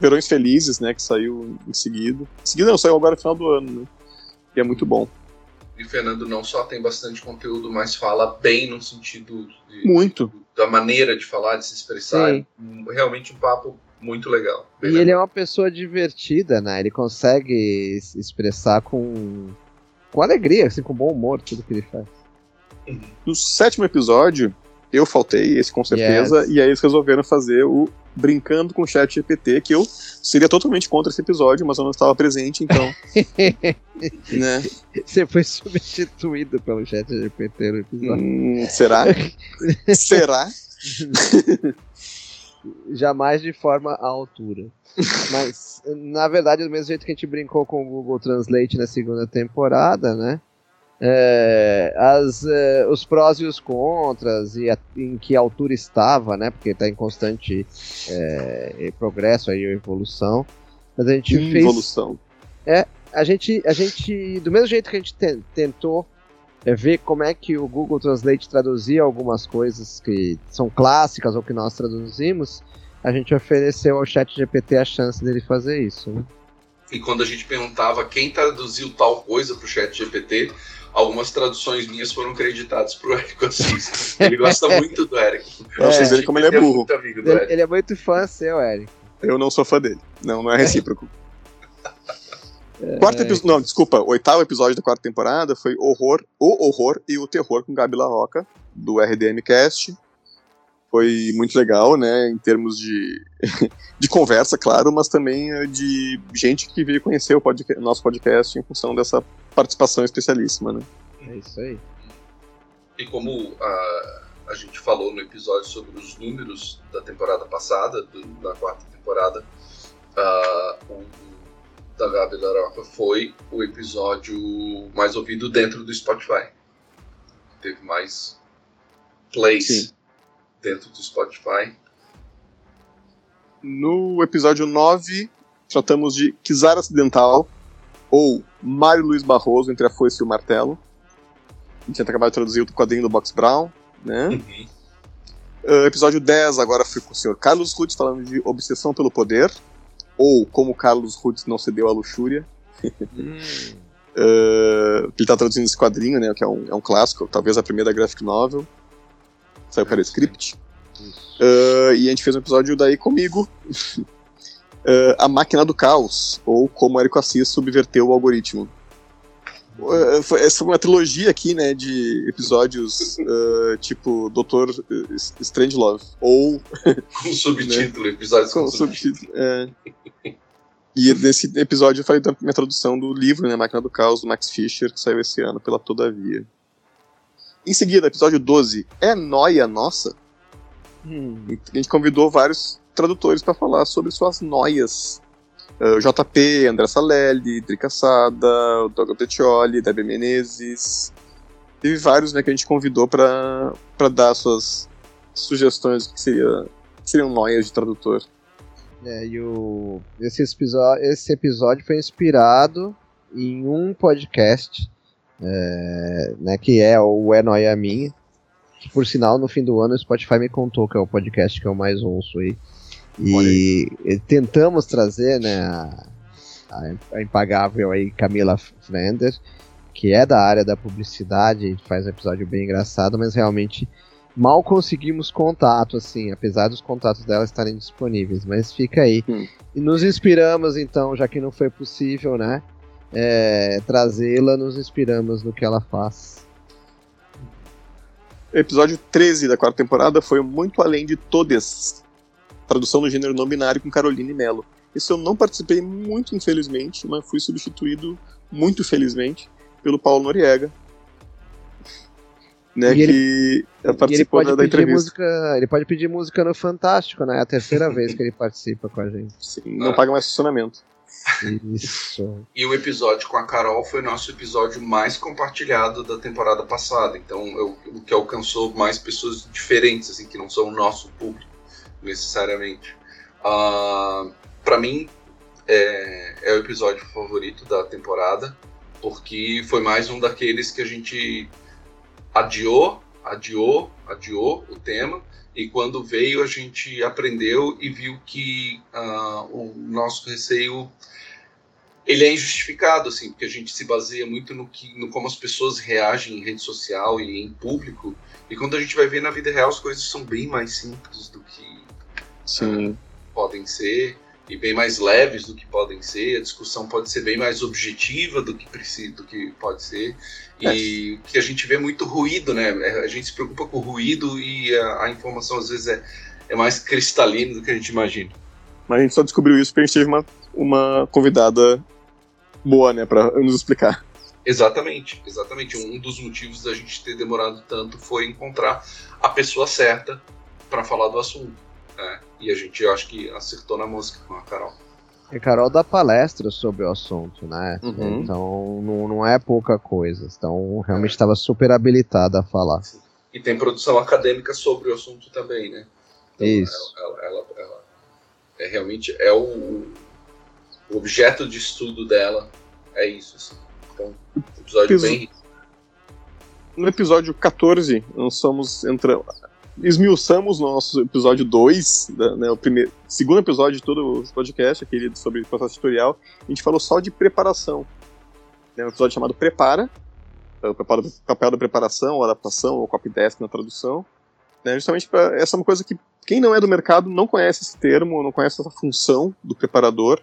Verões Felizes, né, que saiu em seguida. Em seguida não, saiu agora no final do ano, né, e é muito bom. E o Fernando não só tem bastante conteúdo, mas fala bem no sentido de, muito da maneira de falar, de se expressar. É realmente um papo muito legal. E legal. ele é uma pessoa divertida, né? Ele consegue se expressar com, com alegria, assim, com bom humor, tudo que ele faz. No sétimo episódio, eu faltei, esse com certeza, yes. e aí eles resolveram fazer o Brincando com o Chat GPT, que eu seria totalmente contra esse episódio, mas eu não estava presente, então. [LAUGHS] né? Você foi substituído pelo Chat GPT no episódio. Hum, será? [LAUGHS] será? Jamais de forma à altura. Mas, na verdade, do mesmo jeito que a gente brincou com o Google Translate na segunda temporada, né? É, as, é, os prós e os contras e a, em que altura estava, né? Porque está em constante é, progresso aí, evolução. Mas a gente fez. Evolução. É, a gente, a gente, do mesmo jeito que a gente te, tentou é, ver como é que o Google Translate traduzia algumas coisas que são clássicas ou que nós traduzimos, a gente ofereceu ao Chat GPT a chance dele fazer isso. Né? E quando a gente perguntava quem traduziu tal coisa para o Chat GPT, algumas traduções minhas foram creditadas pro Érico Assis. Ele gosta [LAUGHS] muito do Érico. É, ver como ele é burro. É ele, ele, é muito fã seu, Érico. Eu não sou fã dele. Não, não é recíproco. É, Quarto episódio, não, desculpa, oitavo episódio da quarta temporada foi Horror, O Horror e o Terror com Gabi La Roca, do RDM Cast. Foi muito legal, né, em termos de, [LAUGHS] de conversa, claro, mas também eh, de gente que veio conhecer o podcast, nosso podcast em função dessa participação especialíssima, né? É isso aí. E como a, a gente falou no episódio sobre os números da temporada passada, do, da quarta temporada, uh, o da Gabi Laroca foi o episódio mais ouvido dentro do Spotify. Teve mais plays Sim. dentro do Spotify. No episódio 9, tratamos de Kizar Acidental, ou Mário Luiz Barroso, entre a foice e o martelo. A gente tinha acabado de traduzir o quadrinho do Box Brown, né? Uhum. Uh, episódio 10 agora foi com o senhor Carlos Ruth falando de Obsessão pelo Poder, ou Como Carlos Ruth não cedeu à luxúria. Hum. uh, [LAUGHS] ele está traduzindo esse quadrinho, né, que é um, é um clássico, talvez a primeira graphic novel. Saiu para script. Uh, e a gente fez um episódio daí comigo. [LAUGHS] uh, a Máquina do Caos, ou Como Érico Assis subverteu o algoritmo. Uh, foi, essa foi uma trilogia aqui, né, de episódios tipo Doutor Strangelove, ou... Com subtítulo, né, episódios com, com subtítulo. É. E nesse episódio eu falei da minha tradução do livro, né, Máquina do Caos, do Max Fischer, que saiu esse ano pela Todavia. Em seguida, episódio 12, É Noia Nossa? Hum. A gente convidou vários tradutores para falar sobre suas noias. Uh, ah, JP, André Salelli, Drica Sada, o Douglas Petioli, Debbie Menezes. Teve vários né, que a gente convidou para dar suas sugestões que, seria, seriam noias de tradutor. É, e o, esse, episódio, esse episódio foi inspirado em um podcast, é, né, que é o É Noia Minha, que, por sinal, no fim do ano o Spotify me contou que é o podcast que eu mais ouço aí. E, e tentamos trazer, né, a, a, impagável aí Camila Flender, que é da área da publicidade, faz um episódio bem engraçado, mas realmente mal conseguimos contato, assim, apesar dos contatos dela estarem disponíveis, mas fica aí. Hum. E nos inspiramos, então, já que não foi possível, né, é, trazê-la, nos inspiramos no que ela faz. O episódio 13 da quarta temporada foi Muito Além de Todes, tradução do gênero não binário com Caroline Mello. Esse eu não participei muito infelizmente, mas fui substituído muito felizmente pelo Paulo Noriega. Né, e ele, que participou ele da, da entrevista. Música, ele pode pedir música no Fantástico, né? É a terceira [LAUGHS] vez que ele participa com a gente. Sim, não ah. paga mais funcionamento. Isso. e o episódio com a Carol foi o nosso episódio mais compartilhado da temporada passada. Então, eu, o que alcançou mais pessoas diferentes, assim, que não são o nosso público, necessariamente. Uh, ah, para mim, é, é o episódio favorito da temporada, porque foi mais um daqueles que a gente adiou, adiou, adiou o tema. E quando veio, a gente aprendeu e viu que uh, o nosso receio ele é injustificado, assim, porque a gente se baseia muito no, que, no como as pessoas reagem em rede social e em público. E quando a gente vai ver na vida real, as coisas são bem mais simples do que uh, podem ser e bem mais leves do que podem ser. A discussão pode ser bem mais objetiva do que precisa, do que pode ser. E é. que a gente vê muito ruído, né? É, a gente se preocupa com o ruído e a, a informação às vezes é, é mais cristalina do que a gente imagina. Mas a gente só descobriu isso porque a gente teve uma, uma convidada boa, né, para nos explicar. Exatamente, exatamente. Um dos motivos da gente ter demorado tanto foi encontrar a pessoa certa para falar do assunto. Né? E a gente, acho que acertou na música com a Carol. E a Carol dá palestras sobre o assunto, né? Uhum. Então não, não é pouca coisa. Então realmente estava é. super habilitada a falar. Sim. E tem produção acadêmica sobre o assunto também, né? Então, Isso. Ela, ela, ela, ela é realmente é o, o objeto de estudo dela é isso. Assim. Então, episódio Episo... bem. No episódio 14, nós somos entrando. Esmiuçamos no nosso episódio 2, né, o primeiro, segundo episódio de todo o podcast, aquele sobre processo tutorial, a gente falou só de preparação. É um episódio chamado Prepara, é o papel da preparação, adaptação, ou copy desk na tradução. Né, justamente para essa é uma coisa que quem não é do mercado não conhece esse termo, não conhece essa função do preparador,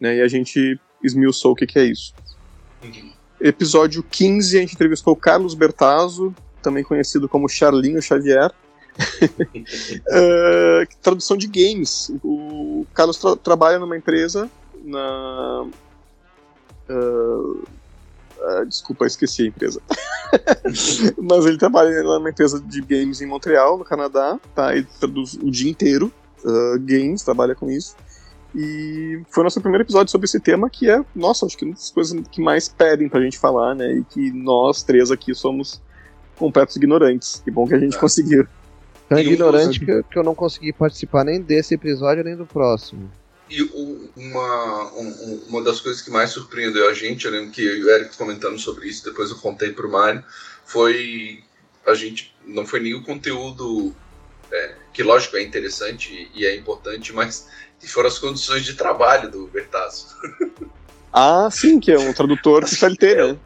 né, e a gente esmiuçou o que, que é isso. Episódio 15, a gente entrevistou o Carlos Bertazzo, também conhecido como Charlinho Xavier. Uh, [LAUGHS] tradução de games. O Carlos tra trabalha numa empresa na. Uh, uh, desculpa, esqueci a empresa. [LAUGHS] Mas ele trabalha numa empresa de games em Montreal, no Canadá, tá? Ele traduz o dia inteiro uh, games, trabalha com isso. E foi o nosso primeiro episódio sobre esse tema, que é, nossa, acho que uma das coisas que mais pedem pra gente falar, né? E que nós três aqui somos completos ignorantes. Que bom que a gente é. conseguiu. Tão ignorante que, que eu não consegui participar nem desse episódio nem do próximo. E uma, um, uma das coisas que mais surpreendeu a gente, eu lembro que eu e o Eric comentando sobre isso, depois eu contei pro Mário, foi a gente, não foi nem o conteúdo, é, que lógico é interessante e é importante, mas que foram as condições de trabalho do Bertasso. [LAUGHS] Ah, sim, que é um tradutor de CLT, né?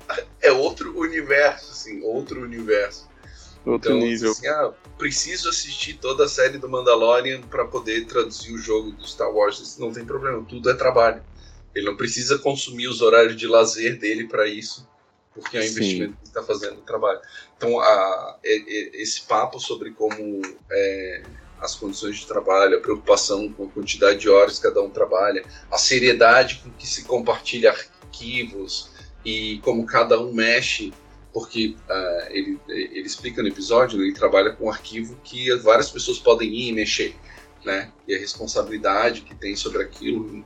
É, é outro universo, assim, outro universo. Outro então, nível. Assim, ah, preciso assistir toda a série do Mandalorian para poder traduzir o jogo do Star Wars. Isso não tem problema, tudo é trabalho. Ele não precisa consumir os horários de lazer dele para isso, porque é um investimento que está fazendo o trabalho. Então, a, esse papo sobre como é, as condições de trabalho, a preocupação com a quantidade de horas que cada um trabalha, a seriedade com que se compartilha arquivos e como cada um mexe porque uh, ele, ele explica no episódio, né, ele trabalha com um arquivo que várias pessoas podem ir e mexer, né? E a responsabilidade que tem sobre aquilo.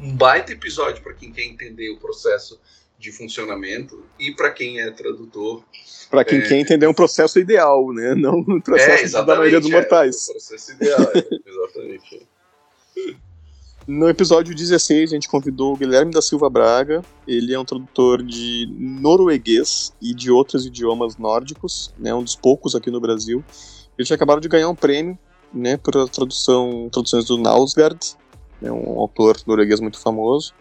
Um baita episódio para quem quer entender o processo de funcionamento e para quem é tradutor. Para quem é... quer entender um processo ideal, né? [LAUGHS] Não um processo é, da maioria dos mortais. É, processo ideal, [LAUGHS] é, exatamente. No episódio 16, a gente convidou o Guilherme da Silva Braga. Ele é um tradutor de norueguês e de outros idiomas nórdicos, né, um dos poucos aqui no Brasil. Ele tinha acabado de ganhar um prêmio né, por tradução, traduções do Nausgard, né, um autor norueguês muito famoso.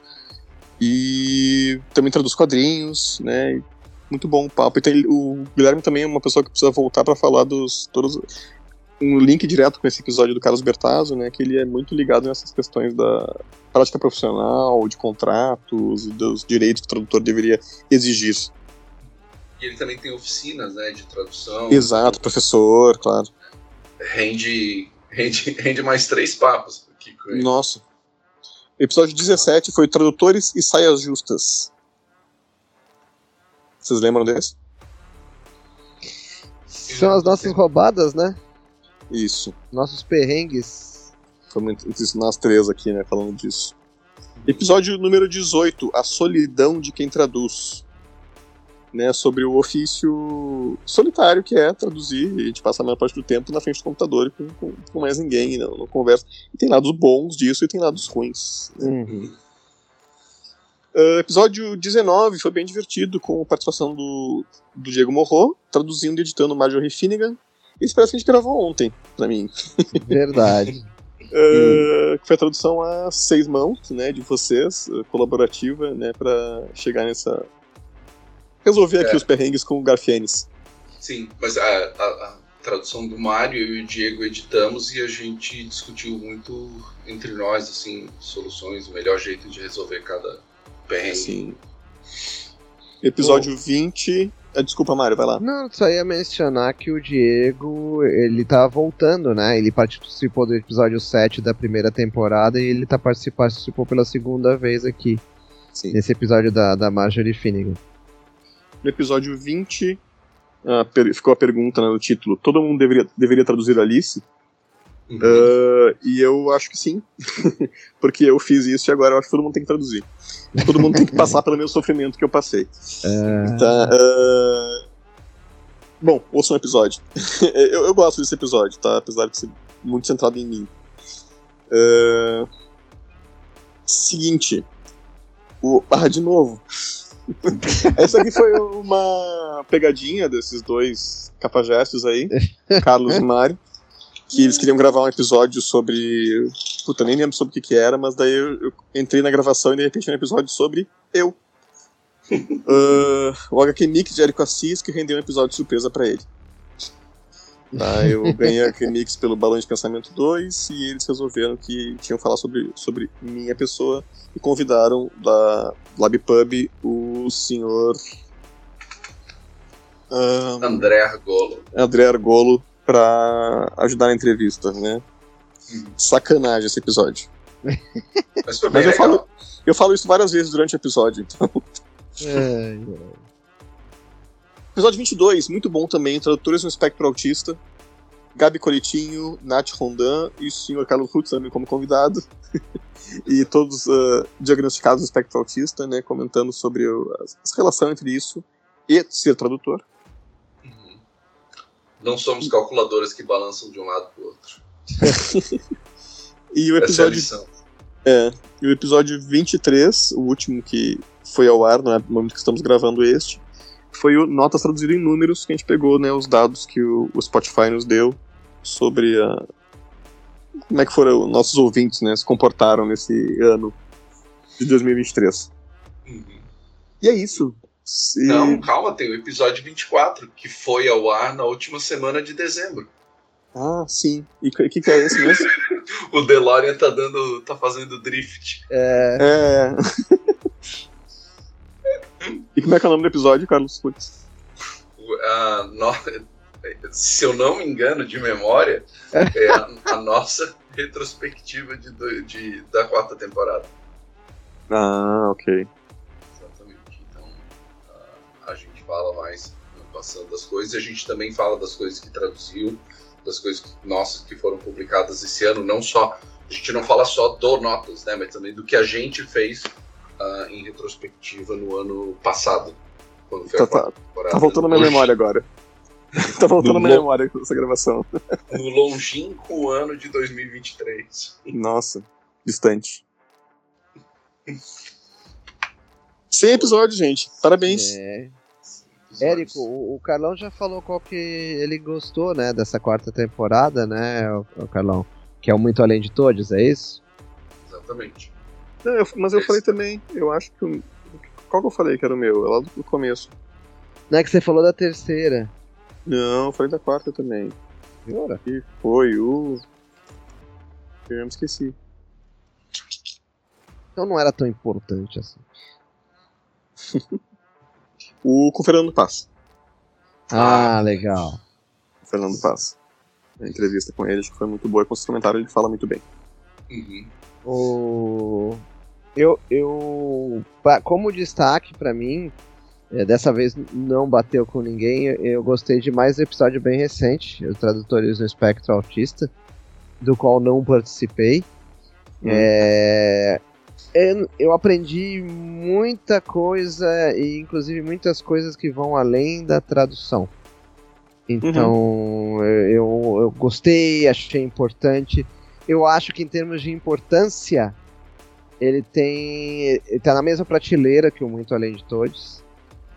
E também traduz quadrinhos, né? Muito bom o papo. E tem, o Guilherme também é uma pessoa que precisa voltar para falar dos todos um link direto com esse episódio do Carlos Bertazzo, né, que ele é muito ligado nessas questões da prática profissional, de contratos e dos direitos que o tradutor deveria exigir. E ele também tem oficinas, né, de tradução. Exato, professor, claro. Rende, rende, rende mais três papos aqui com ele. Nossa. Episódio 17 foi Tradutores e Saias Justas. Vocês lembram desse? São as nossas roubadas, né? Isso. Nossos perrengues. Estamos nós três aqui, né, falando disso. Episódio número 18, A Solidão de Quem Traduz. Né, sobre o ofício solitário que é traduzir, e a gente passa a maior parte do tempo na frente do computador com, com, com mais ninguém, não, não conversa. E tem lados bons disso e tem lados ruins. Né? Uhum. Uh, episódio 19 foi bem divertido, com a participação do, do Diego Morro, traduzindo e editando Marjorie Finnegan, isso parece que a gente gravou ontem, pra mim. Verdade. [LAUGHS] uh, foi a tradução a seis mãos, né, de vocês, colaborativa, né, pra chegar nessa... Resolver aqui é. os perrengues com o Garfienes. Sim, mas a, a, a, tradução do Mário, eu e o Diego editamos e a gente discutiu muito entre nós, assim, soluções, o melhor jeito de resolver cada perrengue. Sim. Episódio Bom. 20, ah, desculpa, Mário, vai lá. Não, só ia mencionar que o Diego, ele tá voltando, né? Ele participou do episódio 7 da primeira temporada e ele tá participando, participou pela segunda vez aqui. Sim. Nesse episódio da, da Marjorie Finnegan. No episódio 20, ah, ficou a pergunta né, no título: todo mundo deveria, deveria traduzir Alice? Uhum. Uh, e eu acho que sim, [LAUGHS] porque eu fiz isso e agora eu acho que todo mundo tem que traduzir. Todo mundo tem que passar pelo meu sofrimento que eu passei. Uh... Tá, uh... Bom, ouça um episódio. [LAUGHS] eu, eu, gosto desse episódio, tá? Apesar de ser muito centrado em mim. Uh... Seguinte. O... Ah, de novo. [LAUGHS] Essa aqui foi uma pegadinha desses dois capajestes aí, Carlos e Mário que eles queriam gravar um episódio sobre. Puta, nem lembro sobre o que, que era, mas daí eu, eu entrei na gravação e de repente um episódio sobre eu. uh, [LAUGHS] o HQ Mix de Érico Assis que rendeu um episódio de surpresa para ele. Tá, eu [LAUGHS] ganhei a Mix pelo Balão de Pensamento 2 e eles resolveram que tinham que falar sobre, sobre minha pessoa e convidaram da Lab Pub o senhor. Um, André Argolo. André Argolo, pra ajudar na entrevista, né? Sacanagem esse episódio. Mas Mas eu falo, eu falo isso várias vezes durante o episódio, então. É, Episódio 22, muito bom também, tradutores no espectro autista. Gabi Colitinho, Nath Rondan e o senhor Carlos Rutz também como convidado. [LAUGHS] e todos uh, diagnosticados no espectro autista, né, comentando sobre a relação entre isso e ser tradutor. Não somos calculadoras que balançam de um lado para o outro. [LAUGHS] e o episódio. É, é, e o episódio 23, o último que foi ao ar no momento que estamos gravando este, foi o Notas Traduzido em Números, que a gente pegou né, os dados que o, o Spotify nos deu sobre a, como é que foram nossos ouvintes, né, se comportaram nesse ano de 2023. Uhum. E é isso. Se... Não, calma, tem o episódio 24, que foi ao ar na última semana de dezembro. Ah, sim. E o que, que, é esse mesmo? [LAUGHS] o DeLorean tá dando. tá fazendo drift. É. é. e como é que é o nome do episódio, Carlos Putz? Uh, no... Se eu não me engano de memória, é a, a nossa retrospectiva de, de, da quarta temporada. Ah, ok. Fala mais passando das coisas e a gente também fala das coisas que traduziu das coisas que, nossas que foram publicadas esse ano, não só a gente não fala só do Notas, né, mas também do que a gente fez uh, em retrospectiva no ano passado, quando foi tá, a tá, tá voltando na minha memória agora. [LAUGHS] tá voltando na minha memória essa gravação. no longínquo ano de 2023. Nossa, distante. [LAUGHS] 100 episódios, gente. Parabéns. É. Érico, o, o, Carlão já falou qual que ele gostou, né, dessa quarta temporada, né, o, o Carlão? Que é o Muito Além de Todos, é isso? Exatamente. Não, eu, mas eu falei também, eu acho que. Qual que eu falei que era o meu? É lá do começo. Não é que você falou da terceira. Não, eu falei da quarta também. Ora. Que foi o. Eu me esqueci. Então não era tão importante assim. [LAUGHS] o com o Fernando Paz. Ah, legal. O Fernando Paz. A entrevista com ele acho que foi muito boa e com esse comentário ele fala muito bem. Uhum. O... Eu, eu, como destaque para mim, é, dessa vez não bateu com ninguém. Eu gostei de mais um episódio bem recente, o Tradutores no Espectro Autista, do qual não participei. Hum. É, eu aprendi muita coisa e inclusive muitas coisas que vão além da tradução. Então uhum. eu, eu gostei, achei importante. Eu acho que em termos de importância, ele tem. Ele tá na mesma prateleira que o Muito Além de Todos.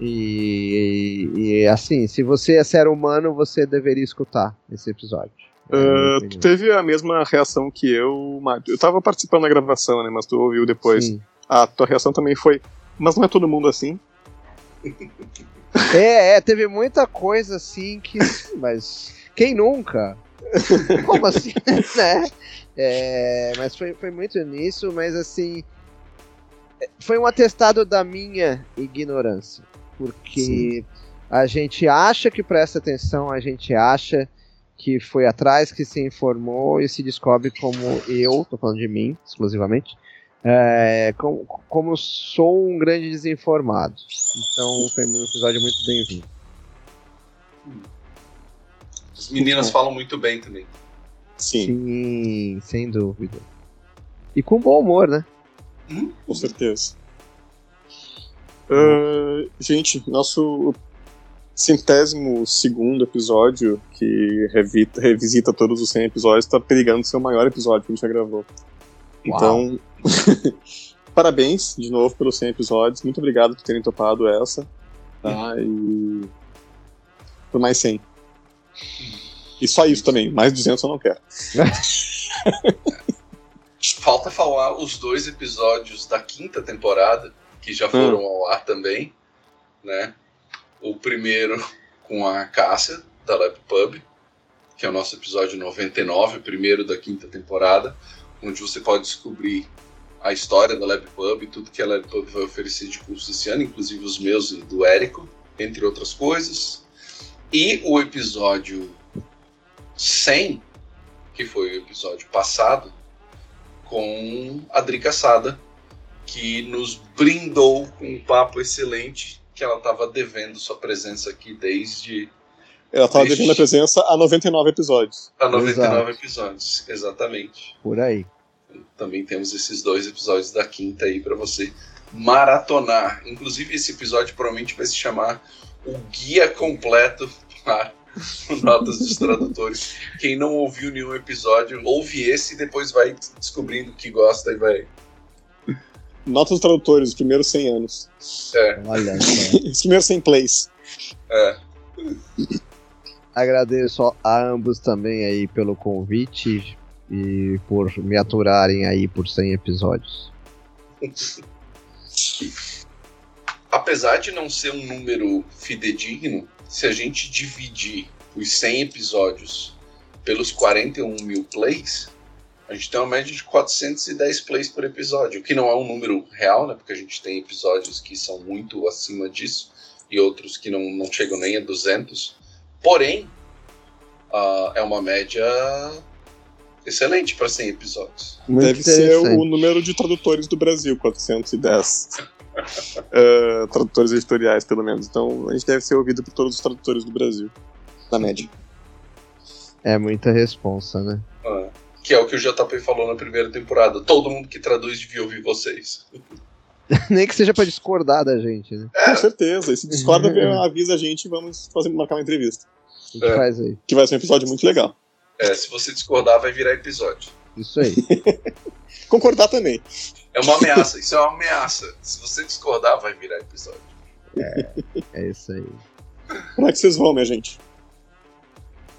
E, e, e assim, se você é ser humano, você deveria escutar esse episódio. Uh, tu teve a mesma reação que eu, Eu tava participando da gravação, né? Mas tu ouviu depois. Sim. A tua reação também foi. Mas não é todo mundo assim? É, é, teve muita coisa assim que. Mas. Quem nunca? [LAUGHS] Como assim? né? É, mas foi, foi muito nisso, mas assim. Foi um atestado da minha ignorância. Porque Sim. a gente acha que presta atenção, a gente acha que foi atrás, que se informou e se descobre como eu, tô falando de mim exclusivamente, é, como, como, sou um grande desinformado. Então foi um episódio muito bem-vindo. As meninas Sim. falam muito bem também. Sim. Sim, sem dúvida. E com bom humor, né? Hum? Com certeza. Uh, gente, nosso centésimo segundo episódio, que revita, revisita todos os 100 episódios, tá perigando ser o maior episódio que a gente já gravou. Uau. Então, [LAUGHS] parabéns de novo pelos 100 episódios. Muito obrigado por terem topado essa. Tá? E. Por mais 100. E só isso também. Mais 200 eu não quero. [LAUGHS] Falta falar os dois episódios da quinta temporada, que já foram hum. ao ar também, né? O primeiro com a Cássia, da Lab Pub, que é o nosso episódio 99, o primeiro da quinta temporada, onde você pode descobrir a história da Lab Pub, tudo que a Lab Pub vai oferecer de curso esse ano, inclusive os meus e do Érico, entre outras coisas. E o episódio 100, que foi o episódio passado, com a Drica Sada, que nos brindou com um papo excelente que ela estava devendo sua presença aqui desde. Ela estava Desde- devendo a presença a 99 episódios. A 99 Exato. episódios, exatamente. Por aí. Também temos esses dois episódios da quinta aí para você maratonar. Inclusive, esse episódio provavelmente vai se chamar O Guia Completo para o Notas dos Tradutores. Quem não ouviu nenhum episódio, ouve esse e depois vai descobrindo que gosta e vai. Notas dos tradutores, os primeiros 100 anos. Olha [LAUGHS] só. Os primeiros 100 plays. É, Agradeço a ambos também aí pelo convite e por me aturarem aí por 100 episódios. [LAUGHS] apesar de não ser um número fidedigno, se a gente dividir os 100 episódios pelos 41 mil plays, a gente tem uma média de 410 plays por episódio, o que não é um número real, né? Porque a gente tem episódios que são muito acima disso e outros que não, não chegam nem a 200. Porém, ah, é uma média excelente para 100 episódios. Muito Deve ser o número de tradutores do Brasil, 410. [LAUGHS] Eh, tradutores editoriais, pelo menos. Então a gente deve ser ouvido por todos os tradutores do Brasil. Na média. É muita responsa, né? Ah, que é o que o JP falou na primeira temporada. Todo mundo que traduz devia ouvir vocês. [LAUGHS] Nem que seja pra discordar da gente, né? Com certeza. E se discorda, [LAUGHS] avisa a gente e vamos fazer, marcar uma entrevista. Gente É. faz aí. Que vai ser um episódio muito legal. É, se você discordar, vai virar episódio. Isso aí. [LAUGHS] Concordar também. É uma ameaça, isso é uma ameaça. Se você discordar, vai virar episódio. É isso aí. Como é que vocês vão, minha gente?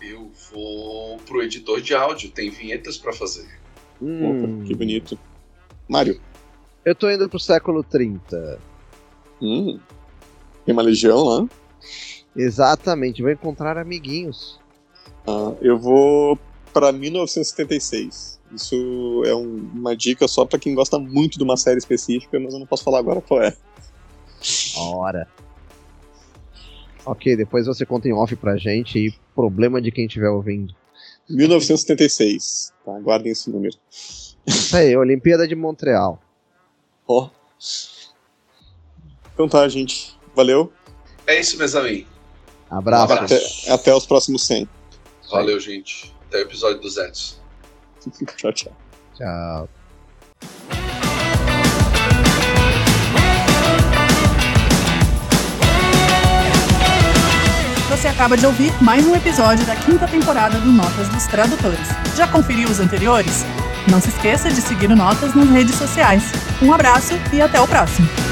Eu vou pro editor de áudio, tem vinhetas pra fazer. Hum, Opa, que bonito. Mário. eu tô indo pro século 30. Hum. Tem uma legião lá. Exatamente, vou encontrar amiguinhos. Ah, eu vou pra 1976. Isso é um- uma dica só pra quem gosta muito de uma série específica, mas eu não posso falar agora qual é. Ora. Ok, depois você conta em off pra gente e problema de quem estiver ouvindo. 1976. Tá, guardem esse número. Isso aí, Olimpíada de Montreal. Ó. Então tá, gente. Valeu. É isso, meus amigos. Abraço. Um abraço. Até, até os próximos 100. Valeu, gente. Até o episódio 200. [LAUGHS] tchau, tchau. Tchau. Você acaba de ouvir mais um episódio da quinta temporada do Notas dos Tradutores. Já conferiu os anteriores? Não se esqueça de seguir o Notas nas redes sociais. Um abraço e até o próximo!